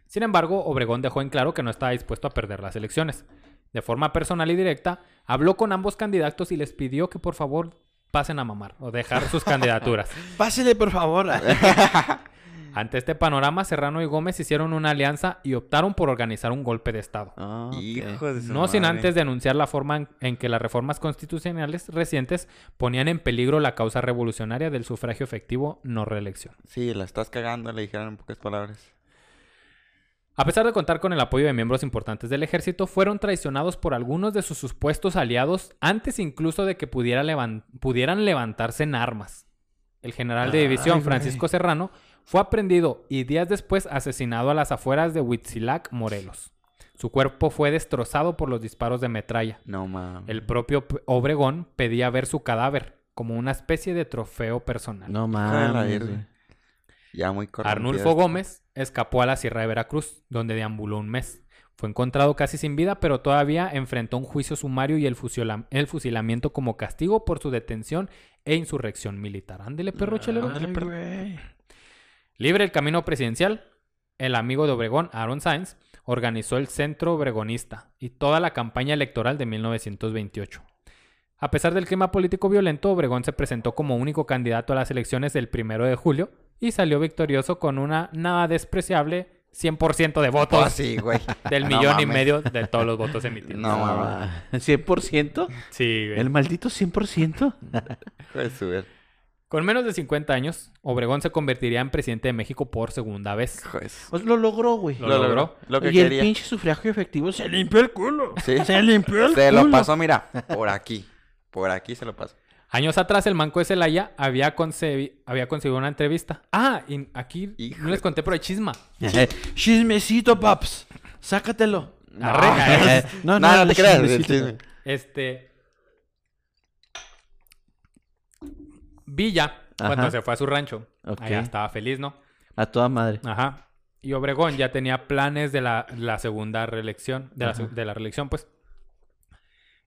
Sin embargo, Obregón dejó en claro que no estaba dispuesto a perder las elecciones. De forma personal y directa, habló con ambos candidatos y les pidió que por favor pasen a mamar o dejar sus candidaturas. Pásele, por favor. Ante este panorama, Serrano y Gómez hicieron una alianza y optaron por organizar un golpe de Estado. Ah, de su No sin antes denunciar la forma en, en que las reformas constitucionales recientes ponían en peligro la causa revolucionaria del sufragio efectivo no reelección. Sí, la estás cagando, le dijeron en pocas palabras. A pesar de contar con el apoyo de miembros importantes del ejército, fueron traicionados por algunos de sus supuestos aliados antes incluso de que pudiera levan- pudieran levantarse en armas. El general de Ay, división güey. Francisco Serrano fue aprendido y días después asesinado a las afueras de Huitzilac, Morelos. Su cuerpo fue destrozado por los disparos de metralla. No mames. El propio Obregón pedía ver su cadáver como una especie de trofeo personal. No mames. Ya muy. Arnulfo Gómez escapó a la Sierra de Veracruz, donde deambuló un mes. Fue encontrado casi sin vida, pero todavía enfrentó un juicio sumario y el, fusilamiento como castigo por su detención e insurrección militar. Ándele, perro chelero. Ay, güey. Libre el camino presidencial, el amigo de Obregón, Aaron Sainz, organizó el Centro Obregonista y toda la campaña electoral de 1928. A pesar del clima político violento, Obregón se presentó como único candidato a las elecciones del primero de julio y salió victorioso con una nada despreciable 100% de votos Pues sí, güey. del No millón y medio de todos los votos emitidos. No, mames. ma- ¿100%? Sí, güey. ¿El maldito 100%? Hijo de su ver- Con menos de 50 años, Obregón se convertiría en presidente de México por segunda vez. Pues lo logró, güey. Lo logró. Lo que y el pinche sufragio efectivo se Se limpió el culo. Sí. Se limpió el Se culo. lo pasó, mira, por aquí. Por aquí se lo pasó. Años atrás, el Manco de Celaya había, concebi- había conseguido una entrevista. Ah, y aquí no les conté, pero hay chisma. Chismecito, paps. Sácatelo. Arre- No, No, no, el te creas. chisme. Este. Villa, cuando se fue a su rancho, Ok. allá estaba feliz, ¿no? A toda madre. Ajá. Y Obregón ya tenía planes de la, la segunda reelección, de la, de la reelección, pues.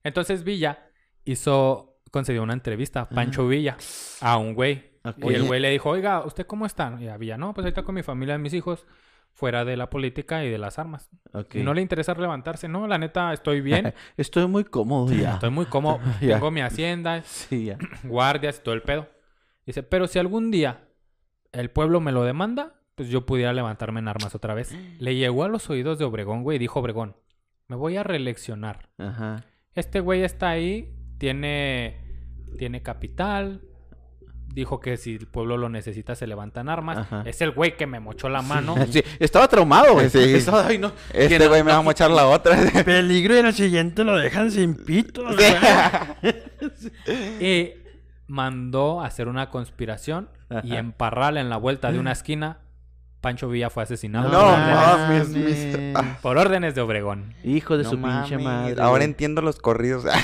Entonces Villa hizo, concedió una entrevista, Pancho Villa, a un güey. Y el güey le dijo, oiga, ¿usted cómo está? Y a Villa, no, pues está con mi familia y mis hijos, fuera de la política y de las armas. Y no le interesa levantarse, no, la neta, estoy bien, Estoy muy cómodo ya. estoy muy cómodo, Ya. tengo mi hacienda, Sí, ya. guardias y todo el pedo. Dice, pero si algún día el pueblo me lo demanda, pues yo pudiera levantarme en armas otra vez. Le llegó a los oídos de Obregón, güey, y dijo Obregón, me voy a reeleccionar. Ajá. Este güey está ahí, tiene, tiene capital. Dijo que si el pueblo lo necesita se levantan armas. Ajá. Es el güey que me mochó la mano. Sí, estaba traumado, güey. Sí. Estaba, ay, no. que Este no- güey me va a mochar la otra. Peligro y en el siguiente lo dejan sin pito. Y mandó a hacer una conspiración y Ajá. en Parral, en la vuelta de una esquina, Pancho Villa fue asesinado No por, órdenes, mames, mis- ah. por órdenes de Obregón. Hijo de No su pinche madre. Ahora entiendo los corridos.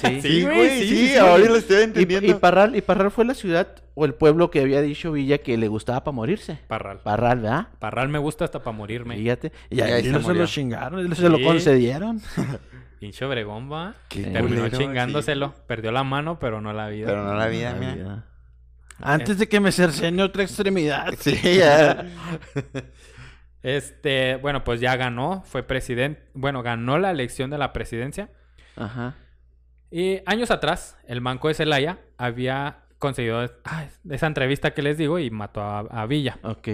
Sí. Sí, güey, sí, sí, sí. ahora lo estoy Y, entendiendo. y Parral, y Parral fue la ciudad o el pueblo que había dicho Villa que le gustaba para morirse. Parral. Parral, ¿verdad? Parral me gusta hasta para morirme. Fíjate. Y ahí ahí se no se lo chingaron, se lo concedieron. Pinche Obregón va. Qué Terminó culero, chingándoselo. Perdió la mano, pero no la vida. Pero no la vida, La mira. vida. Antes de que me cercene otra extremidad. Sí, ya. Este, bueno, pues ya ganó. Fue presidente. Bueno, ganó la elección de la presidencia. Ajá. Y años atrás, el Banco de Celaya había conseguido ah, esa entrevista que les digo y mató a, a Villa. Ok.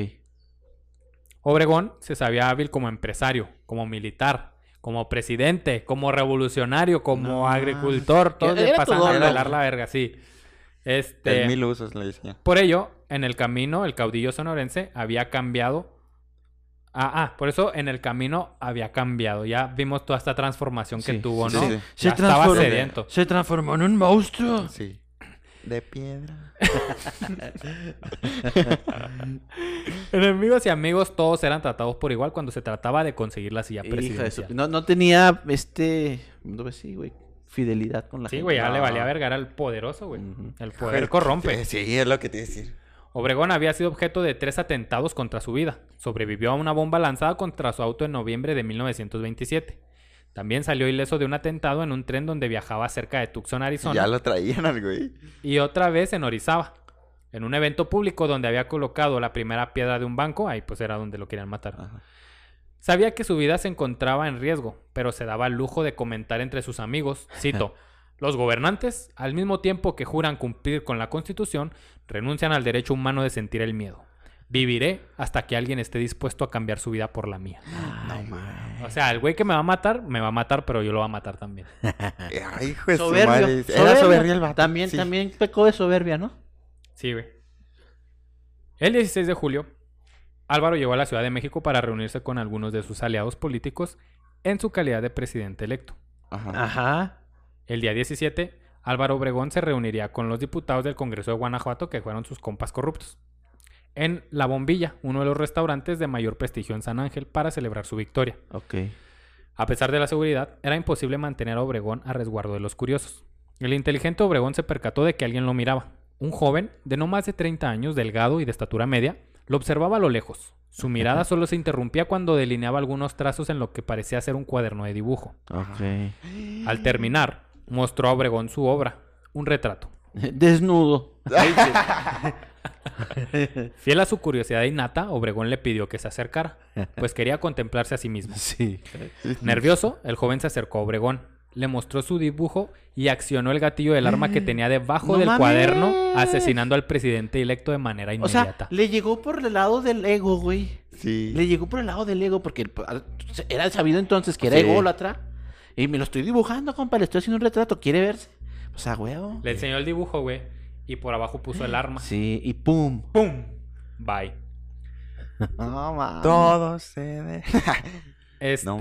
Obregón se sabía hábil como empresario, como militar, como presidente, como revolucionario, como No, agricultor. Todos le era pasan todo, la verga, sí. Este, El mil usos le decía. por ello, en el camino, el caudillo sonorense había cambiado. Ah, ah, por eso en el camino había cambiado. Ya vimos toda esta transformación que Sí, tuvo, sí, ¿no? sí. Se Ya estaba transformó, sediento. se transformó en un monstruo. Sí. De piedra. Enemigos y amigos todos eran tratados por igual cuando se trataba de conseguir la silla Hija de su- presidencial. No, no tenía este. No sé si, güey. Fidelidad con la Sí, gente. güey, ya le valía verga, era el poderoso, güey. El poder corrompe. Sí, es lo que te iba a decir. Obregón había sido objeto de tres atentados contra su vida. Sobrevivió a una bomba lanzada contra su auto en noviembre de 1927. También salió ileso de un atentado en un tren donde viajaba cerca de Tucson, Arizona. Ya lo traían al güey. Y otra vez en Orizaba. En un evento público donde había colocado la primera piedra de un banco, ahí pues era donde lo querían matar. Ajá. Sabía que su vida se encontraba en riesgo, pero se daba el lujo de comentar entre sus amigos, cito, los gobernantes, al mismo tiempo que juran cumplir con la Constitución, renuncian al derecho humano de sentir el miedo. Viviré hasta que alguien esté dispuesto a cambiar su vida por la mía. No mames. O sea, el güey que me va a matar, me va a matar, pero yo lo voy a matar también. Ay, hijo de su Soberbio. madre. Era soberbio el vato. También, Sí. también pecó de soberbia, ¿no? Sí, güey. El 16 de julio, Álvaro llegó a la Ciudad de México para reunirse con algunos de sus aliados políticos en su calidad de presidente electo. Ajá. Ajá. El día 17, Álvaro Obregón se reuniría con los diputados del Congreso de Guanajuato, que fueron sus compas corruptos, en La Bombilla, uno de los restaurantes de mayor prestigio en San Ángel, para celebrar su victoria. Ok. A pesar de la seguridad, era imposible mantener a Obregón a resguardo de los curiosos. El inteligente Obregón se percató de que alguien lo miraba. Un joven, de no más de 30 años, delgado y de estatura media, lo observaba a lo lejos. Su mirada solo se interrumpía cuando delineaba algunos trazos en lo que parecía ser un cuaderno de dibujo. Ok. Al terminar, mostró a Obregón su obra, un retrato. Desnudo. Fiel a su curiosidad innata, Obregón le pidió que se acercara, pues quería contemplarse a sí mismo. Sí. Nervioso, el joven se acercó a Obregón, le mostró su dibujo y accionó el gatillo del arma que tenía debajo ¡No del mames! cuaderno, asesinando al presidente electo de manera O sea, inmediata. le llegó por el lado del ego, güey. Sí. Le llegó por el lado del ego porque pues, era sabido entonces que era Sí. ególatra. Y me lo estoy dibujando, compa. Le estoy haciendo un retrato. ¿Quiere verse? Pues a huevo. Le enseñó el dibujo, güey, y por abajo puso el arma. Sí, y pum. ¡Pum! Bye. No, mames. Todo se de... Este. No.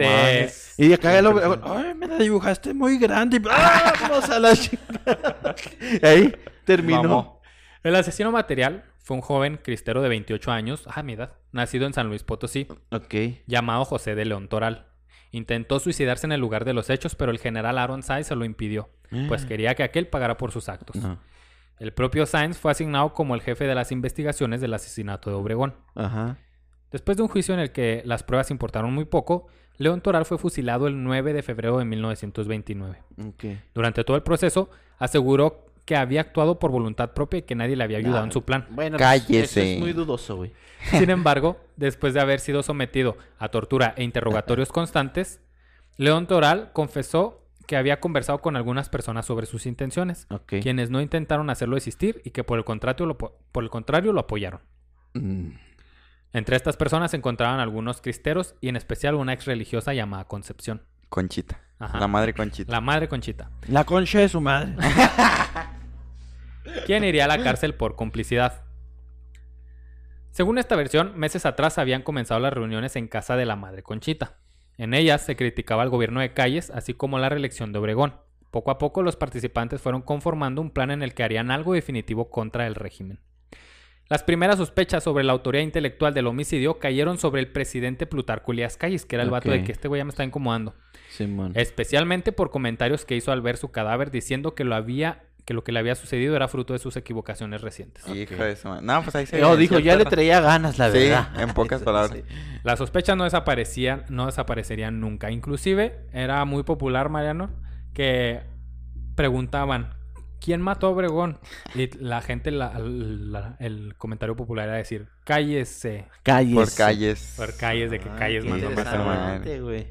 Y acá el hombre, ay, me la dibujaste muy grande. ¡Ah, vamos a la chingada! Ahí terminó. Mamó. El asesino material fue un joven cristero de 28 años, ah, mi edad, nacido en San Luis Potosí, Ok. llamado José de León Toral. Intentó suicidarse en el lugar de los hechos, pero el general Aaron Sáenz se lo impidió, pues quería que aquel pagara por sus actos. No. El propio Sáenz fue asignado como el jefe de las investigaciones del asesinato de Obregón. Ajá. Después de un juicio en el que las pruebas importaron muy poco, León Toral fue fusilado el 9 de febrero de 1929. Ok. Durante todo el proceso, aseguró que había actuado por voluntad propia y que nadie le había ayudado en su plan. Bueno, pues, Cállese. eso es muy dudoso, güey. Sin embargo, después de haber sido sometido a tortura e interrogatorios constantes, León Toral confesó que había conversado con algunas personas sobre sus intenciones, quienes no intentaron hacerlo desistir y que por el contrario lo, po- por el contrario lo apoyaron. Mm. Entre estas personas se encontraban algunos cristeros y en especial una ex religiosa llamada Concepción. Conchita. Ajá. La madre Conchita. La madre Conchita. La concha de su madre. quien iría a la cárcel por complicidad. Según esta versión, meses atrás habían comenzado las reuniones en casa de la madre Conchita. En ellas se criticaba al gobierno de Calles, así como la reelección de Obregón. Poco a poco los participantes fueron conformando un plan en el que harían algo definitivo contra el régimen. Las primeras sospechas sobre la autoría intelectual del homicidio cayeron sobre el presidente Plutarco Elías Calles, que era el vato de que este güey ya me está incomodando. Simón. Especialmente por comentarios que hizo al ver su cadáver diciendo que lo había que lo que le había sucedido era fruto de sus equivocaciones recientes. Hijo de su madre. No, pues ahí se No, dijo, ya le traía ganas, la Sí, verdad. en pocas palabras. Sí. Las sospechas no desaparecían, no desaparecerían nunca. Inclusive era muy popular, Mariano, que preguntaban ¿quién mató a Obregón? Y la gente, la- la- el comentario popular era decir, cállese. Calles. Por calles. Por calles de que Ah, calles güey.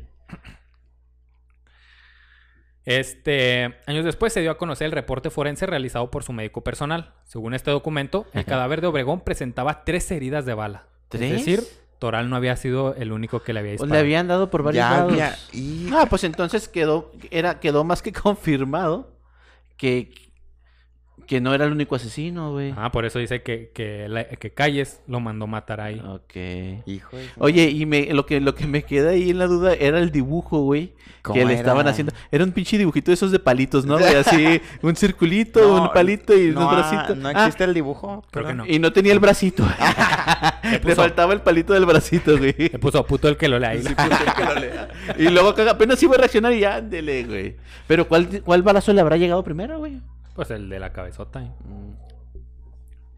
Este, años después se dio a conocer el reporte forense realizado por su médico personal. Según este documento, el Ajá. cadáver de Obregón presentaba tres heridas de bala. ¿Tres? Es decir, Toral no había sido el único que le había Pues disparado. le habían dado por varios Ya lados. había. Y... Ah, pues entonces quedó, era, quedó más que confirmado que, que no era el único asesino, güey. Ah, por eso dice que, que, la- que Calles lo mandó matar ahí. Ok. Hijo de Oye, y me, lo que lo que me queda ahí en la duda era el dibujo, güey. ¿Cómo Que le era? estaban haciendo. Era un pinche dibujito de esos de palitos, ¿no? güey? Así, un circulito, No, un palito y no, unos bracitos. No Ah, existe el dibujo. Creo que no. Y no tenía el bracito. le puso- faltaba el palito del bracito, güey. Le puso puto el que lo lea ahí. Sí, puso el que lo lea. y luego caga- apenas iba a reaccionar y ándele, güey. Pero ¿cuál, ¿cuál balazo le habrá llegado primero, güey? Pues el de la cabezota. ¿eh?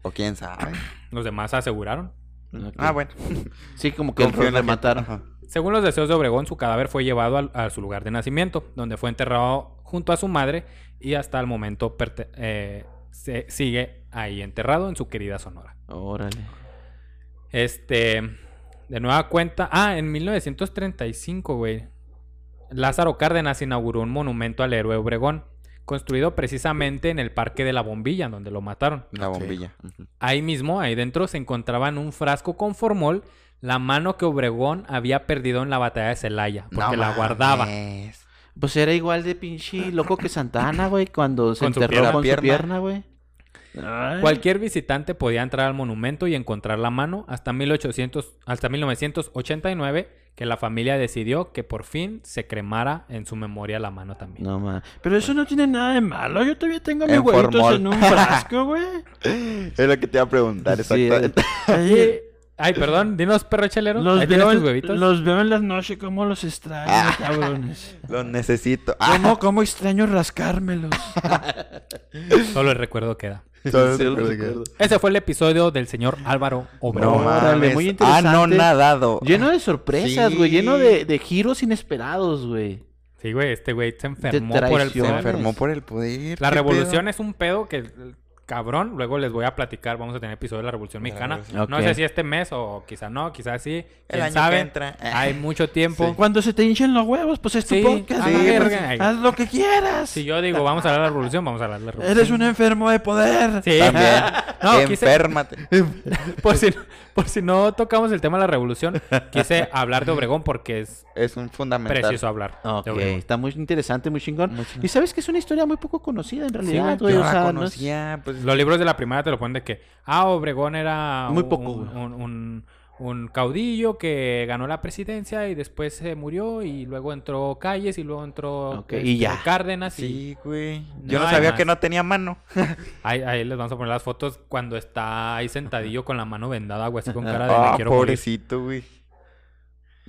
O quién sabe. Los demás aseguraron. Ok. Ah, bueno. Sí, como que el Confío en la le mataron. Ajá. Según los deseos de Obregón, su cadáver fue llevado al- a, su lugar de nacimiento, donde fue enterrado junto a su madre y hasta el momento eh, se- sigue ahí enterrado en su querida Sonora. Órale. Este, de nueva cuenta, ah, en 1935, güey, Lázaro Cárdenas inauguró un monumento al héroe Obregón, construido precisamente en el Parque de la Bombilla, donde lo mataron. La bombilla. Ahí mismo, ahí dentro, se encontraban un frasco con formol, la mano que Obregón había perdido en la batalla de Celaya, porque No la guardaba. mames. Pues era igual de pinche loco que Santana, güey, cuando se Con su enterró pierna. con Pierna. su pierna, güey. Ay, Cualquier visitante podía entrar al monumento y encontrar la mano hasta 1800, hasta 1989, que la familia decidió que por fin se cremara en su memoria la mano también. No más. Pero eso no tiene nada de malo. Yo todavía tengo mis huevitos en un frasco, güey. Es lo que te iba a preguntar, Sí, exactamente. Ay, perdón, dinos perro chelero. los, veo en, huevitos. los veo en las noches, como los extraño, Ah. cabrones. Lo necesito. Ah, ¿Cómo, cómo extraño rascármelos? Solo el recuerdo queda. solo Sí, recuerdo. Ese fue el episodio del señor Álvaro No Obregón. Órale, mames. muy Ah, interesante. no nadado. Lleno de sorpresas, Sí. güey. Lleno de, de giros inesperados, güey. Sí, güey, este güey se enfermó por el traiciones. Se poder. enfermó por el poder. La ¿qué revolución pedo? es un pedo que cabrón, luego les voy a platicar, vamos a tener episodio de la Revolución Mexicana. No sé si este mes o quizá no, quizá sí. El año sabe. que entra. Hay mucho tiempo. Cuando se te hinchen los huevos, pues es tu Sí, podcast. a la güey. verga. Ay. Haz lo que quieras. Si yo digo, vamos a hablar de la revolución, vamos a hablar de la revolución. Eres un enfermo de poder. Sí. También. No, quise- Enférmate. por, si, por si no tocamos el tema de la revolución, quise hablar de Obregón porque es Es un fundamental. preciso hablar Ok, de Obregón. está muy interesante, muy chingón. Muy chingón. Y sabes que es una historia muy poco conocida en realidad. Yo o la sea, no es- conocía, pues... Los libros de la primaria te lo ponen de que, ah, Obregón era Muy poco, un, un- un- un caudillo que ganó la presidencia y después se murió y luego entró Calles y luego entró Ok, y ya. Cárdenas y Sí, güey. Yo No sabía más. que no tenía mano. ahí, ahí les vamos a poner las fotos cuando está ahí sentadillo con la mano vendada, güey, así con cara de Ah, morir. pobrecito, güey.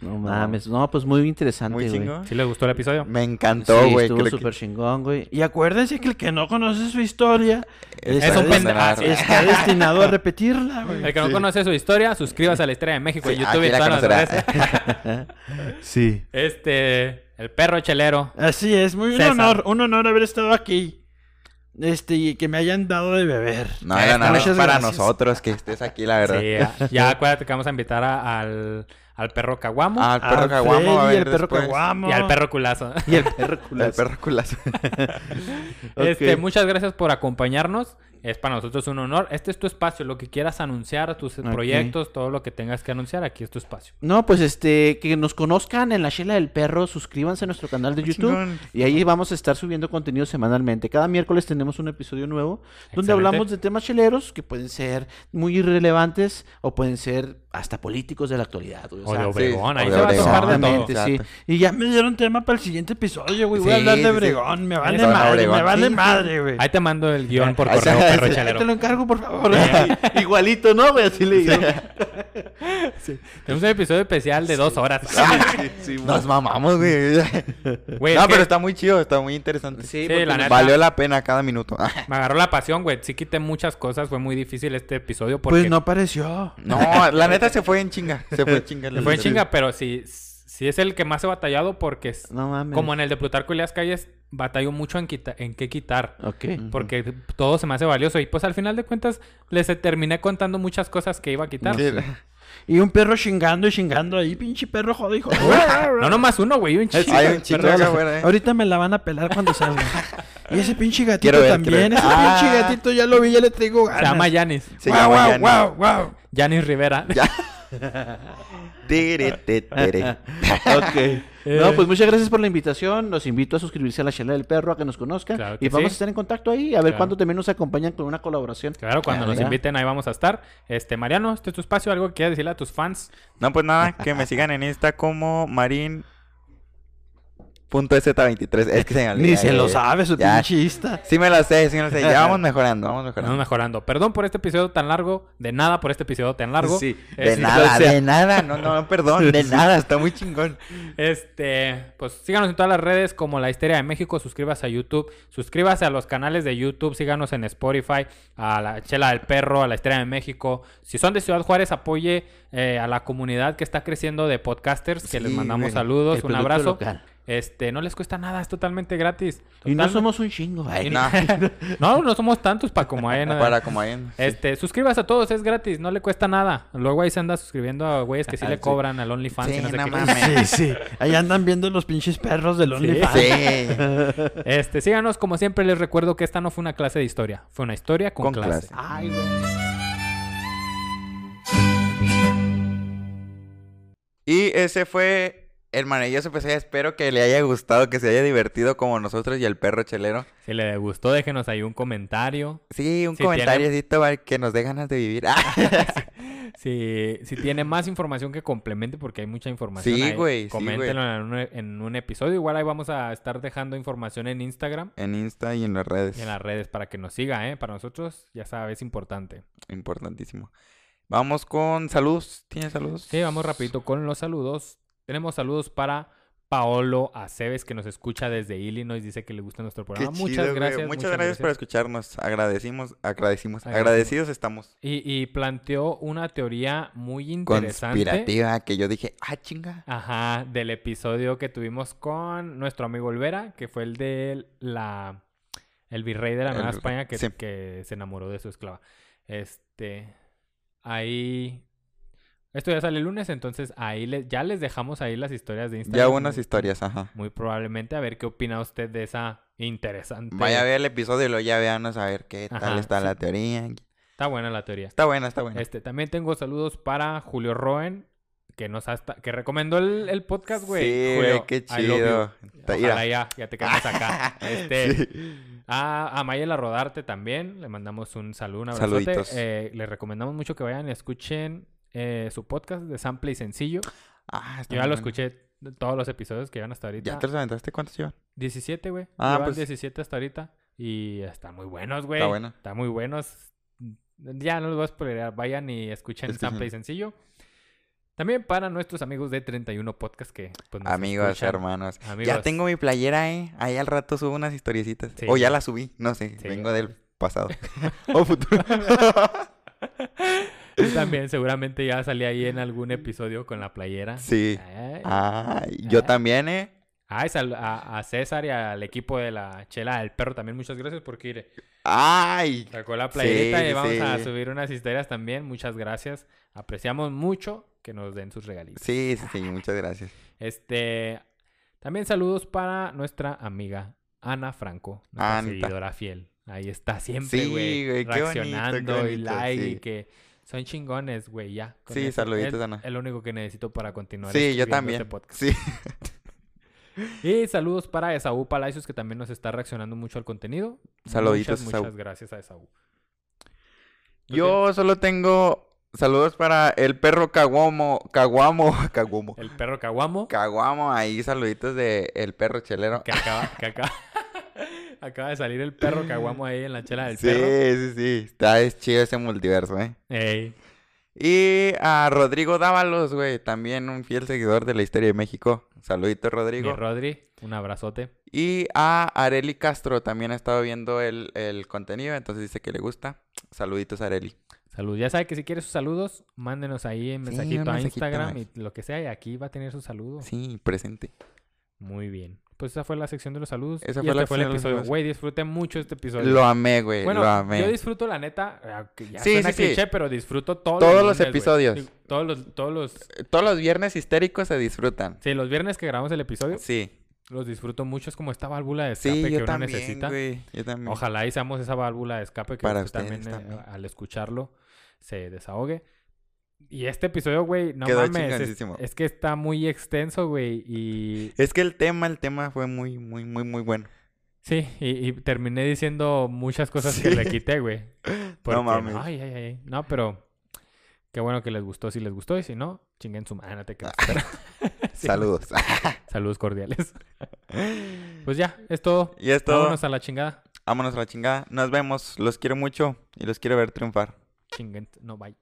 No mames. No, pues muy interesante, Muy güey. chingón. ¿Sí les gustó el episodio? Me encantó, Sí, güey. estuvo creo que- súper chingón, güey. Y acuérdense que el que no conoce su historia Es está, un pendejo. Ah, sí. está destinado a repetirla, güey. El que no Sí. conoce su historia, suscríbase a la historia de México en Sí, YouTube y aquí la todas las conocerá. redes. Sí. Este, el perro chelero. Así es, muy un César. honor, un honor haber estado aquí. Este, y que me hayan dado de beber. No, era nada más Muchas para gracias. nosotros que estés aquí, la verdad. Sí, ya, ya acuérdate que vamos a invitar a- al, al perro caguamo Ah, el perro Al caguamo va a Freddy, ver el perro caguamo. y al perro culazo. Y el perro El perro culazo. Este, muchas gracias por acompañarnos. Es para nosotros un honor. Este es tu espacio, lo que quieras anunciar, tus proyectos, todo lo que tengas que anunciar, aquí es tu espacio. No, pues este, que nos conozcan en la Chela del Perro, suscríbanse a nuestro canal de YouTube Chingón. y ahí vamos a estar subiendo contenido semanalmente. Cada miércoles tenemos un episodio nuevo donde Excelente. hablamos de temas cheleros que pueden ser muy irrelevantes o pueden ser hasta políticos de la actualidad. güey, o O de sea, Obregón, sí, ahí o se va a tocar de todo. Sí. Y ya me dieron tema para el siguiente episodio, güey. Voy a hablar de. Obregón. Me vale madre, Obregón. me vale Sí, madre, güey. Ahí te mando el guion por correo, perro te lo encargo, por favor. Igualito, ¿no? güey? Así le digo. Tenemos un episodio especial de dos horas. Nos mamamos, güey. Güey, no, pero que está muy chido, está muy interesante. Sí, la neta. Valió la pena cada minuto. me agarró la pasión, güey. Sí quité muchas cosas, fue muy difícil este episodio porque Pues no apareció. No, la neta se fue en chinga. Se fue en chinga. le fue en chinga, pero sí, sí es el que más he batallado porque es- No mames. como en el de Plutarco y las calles batallo mucho en, quita- en qué quitar. Ok. Porque todo se me hace valioso. Y pues al final de cuentas les terminé contando muchas cosas que iba a quitar. Sí. Y un perro chingando y chingando ahí, pinche perro joder, hijo. No nomás uno, güey. Un chingo Hay un afuera, eh. Ahorita me la van a pelar cuando salga. Y ese pinche gatito ver, también. Ese Ah. pinche gatito ya lo vi, ya le traigo ganas. Se llama Yanis. Se llama guau, Yanni. guau, guau. Yanis Rivera. ok. No, pues muchas gracias por la invitación. Los invito a suscribirse a la Chela del Perro, a que nos conozcan. Y vamos a estar en contacto ahí, a ver cuándo también nos acompañan con una colaboración. Claro, cuando nos inviten ahí vamos a estar. Este, Mariano, este es tu espacio, algo que quieras decirle a tus fans. No, pues nada, que me sigan en Insta como Marín .zt23. Es que se Ni se lo sabe su pinchista. Sí me lo sé, sí me lo sé. Ya vamos mejorando, vamos mejorando. Vamos mejorando. Perdón por este episodio tan largo. De nada por este episodio tan largo. Sí, este, de nada, de nada. No, no, perdón. De nada, está muy chingón. Este, pues síganos en todas las redes como La Histeria de México. Suscríbase a YouTube. Suscríbase a los canales de YouTube. Síganos en Spotify. A La Chela del Perro, a La Histeria de México. Si son de Ciudad Juárez, apoye eh, a la comunidad que está creciendo de podcasters. Que les mandamos saludos. Un abrazo. Local. Este, no les cuesta nada, es totalmente gratis. Y no somos un chingo. ay. No. No, no somos tantos para como hay nada. Para como ahí. Este, suscríbase a todos, es gratis, no le cuesta nada. Luego ahí se anda suscribiendo a güeyes que sí Ah, le sí. cobran al OnlyFans y Sí, no sé no qué. mames. Sí, sí. Ahí andan viendo los pinches perros del OnlyFans. Sí. Este, síganos, como siempre les recuerdo que esta no fue una clase de historia, fue una historia con, Con clase. clase. Ay, güey. Y ese fue el maravilloso episodio. Espero que le haya gustado, que se haya divertido como nosotros y el perro chelero. Si le gustó, déjenos ahí un comentario. Sí, un Si comentariocito va, que nos dé ganas de vivir. Si, si tiene más información que complemente, porque hay mucha información. Sí, güey, sí, Coméntenlo en, un, en un episodio. Igual ahí vamos a estar dejando información en Instagram en Insta y en las redes. y en las redes para que nos siga, ¿eh? Para nosotros, ya sabes, es importante. Importantísimo. Vamos con saludos. ¿Tienes saludos? Sí, vamos rapidito con los saludos. Tenemos saludos para Paolo Aceves, que nos escucha desde Illinois. Dice que le gusta nuestro programa. muchas gracias. Muchas, gracias por escucharnos. Agradecimos, agradecimos, Agradecimos. agradecidos estamos. Y, y planteó una teoría muy interesante. Conspirativa que yo dije, ah, chinga. Ajá, del episodio que tuvimos con nuestro amigo Olvera, que fue el de la el virrey de la Nueva España que, sí. que se enamoró de su esclava. Este ahí esto ya sale el lunes, entonces ahí le- ya les dejamos ahí las historias de Instagram. Ya unas historias, ajá. Muy probablemente a ver qué opina usted de esa interesante. Vaya a ver el episodio y luego ya véanos a ver qué tal Ajá, está sí. la teoría. Está buena la teoría. Está buena, está buena. Este, también tengo saludos para Julio Roen, que nos hasta, que recomendó el, el podcast, güey. Sí, Julio, güey, qué chido. Ojalá ya, ya te quedas acá. Este, Sí. a, a Mayela Rodarte también, le mandamos un saludo, un abrazote. Saluditos. Eh, les recomendamos mucho que vayan y escuchen eh, su podcast de Sample y Sencillo. Ah, está Yo ya lo bueno. escuché todos los episodios que llevan hasta ahorita. ¿Ya te los aventaste? ¿Cuántos llevan? 17, güey. Ah, Llevan pues- 17 hasta ahorita. Y están muy buenos, güey. Está bueno. Están muy buenos. Ya no los voy a spoilear. Vayan y escuchen Escuchen. Sample y Sencillo. También para nuestros amigos de 31 Podcast que pues, nos Amigos, escuchan. hermanos. Amigos. Ya tengo mi playera, eh. Ahí al rato subo unas historiecitas. Sí. O ya la subí, no sé. Sí. Vengo del pasado. o futuro. Tú también seguramente ya salí ahí en algún episodio con la playera. sí. Ay. Ay, yo también, eh. Ay, sal- a, a César y al equipo de la Chela del Perro también muchas gracias porque mire, Ay. sacó la playerita Sí, y vamos a sí. subir unas historias también. Muchas gracias. Apreciamos mucho que nos den sus regalitos. Sí, sí, sí, muchas gracias. Este, también saludos para nuestra amiga Ana Franco, nuestra Anta. seguidora fiel. Ahí está siempre, Sí, güey. güey, qué bonito, reaccionando y bonito, like y sí. que son chingones, güey, ya. Con Sí, eso saluditos, es Ana. El único que necesito para continuar. Sí, yo escribiendo también. este podcast. Sí. Y saludos para Esaú Palacios, que también nos está reaccionando mucho al contenido. Saluditos, Muchas, muchas gracias a Esaú. Yo solo tengo saludos para el perro Caguamo. Caguamo. Caguamo. El perro Caguamo, Caguamo. Ahí saluditos de el perro chelero. que acaba, que acaba, acaba de salir el perro Caguamo ahí en la chela del Sí, perro. sí, sí. Está es chido ese multiverso, ¿eh? Ey, Y a Rodrigo Dávalos, güey. También un fiel seguidor de la historia de México. Saluditos, mi Rodrigo. Rodri, un abrazote. Y a Areli Castro. También ha estado viendo el, el contenido. Entonces dice que le gusta. Saluditos, Areli. Saludos. Ya sabe que si quiere sus saludos, mándenos ahí en Sí, mensajito a Instagram y lo que sea. Y aquí va a tener su saludo. Sí, presente. Muy bien. Pues esa fue la sección de los saludos. Esa y fue la este fue el episodio. Güey, disfruté mucho este episodio. Lo amé, güey. Bueno, lo amé. yo disfruto la neta, ya Sí, suena sí, sí. cliché, pero disfruto todos, Todos los lunes, episodios. Todos los, todos los... Todos los viernes histéricos se disfrutan. Sí, los viernes que grabamos el episodio, Sí. los disfruto mucho. Es como esta válvula de escape Sí, que uno también, necesita. güey. Yo también. Ojalá y seamos esa válvula de escape que Para usted ustedes también, eh, también. al escucharlo se desahogue. Y este episodio, güey, no Quedó mames, es, es que está muy extenso, güey, y Es que el tema, el tema fue muy, muy, muy, muy bueno. sí, y, y terminé diciendo muchas cosas que le quité, güey. Porque, mames. Ay, ay, ay. No, pero qué bueno que les gustó. Si les gustó y si no, chinguen su mano. te pero- Sí. Saludos. Saludos cordiales. pues ya, es todo. y esto, Vámonos a la chingada. vámonos a la chingada. Nos vemos. Los quiero mucho y los quiero ver triunfar. Chinguen. No, bye.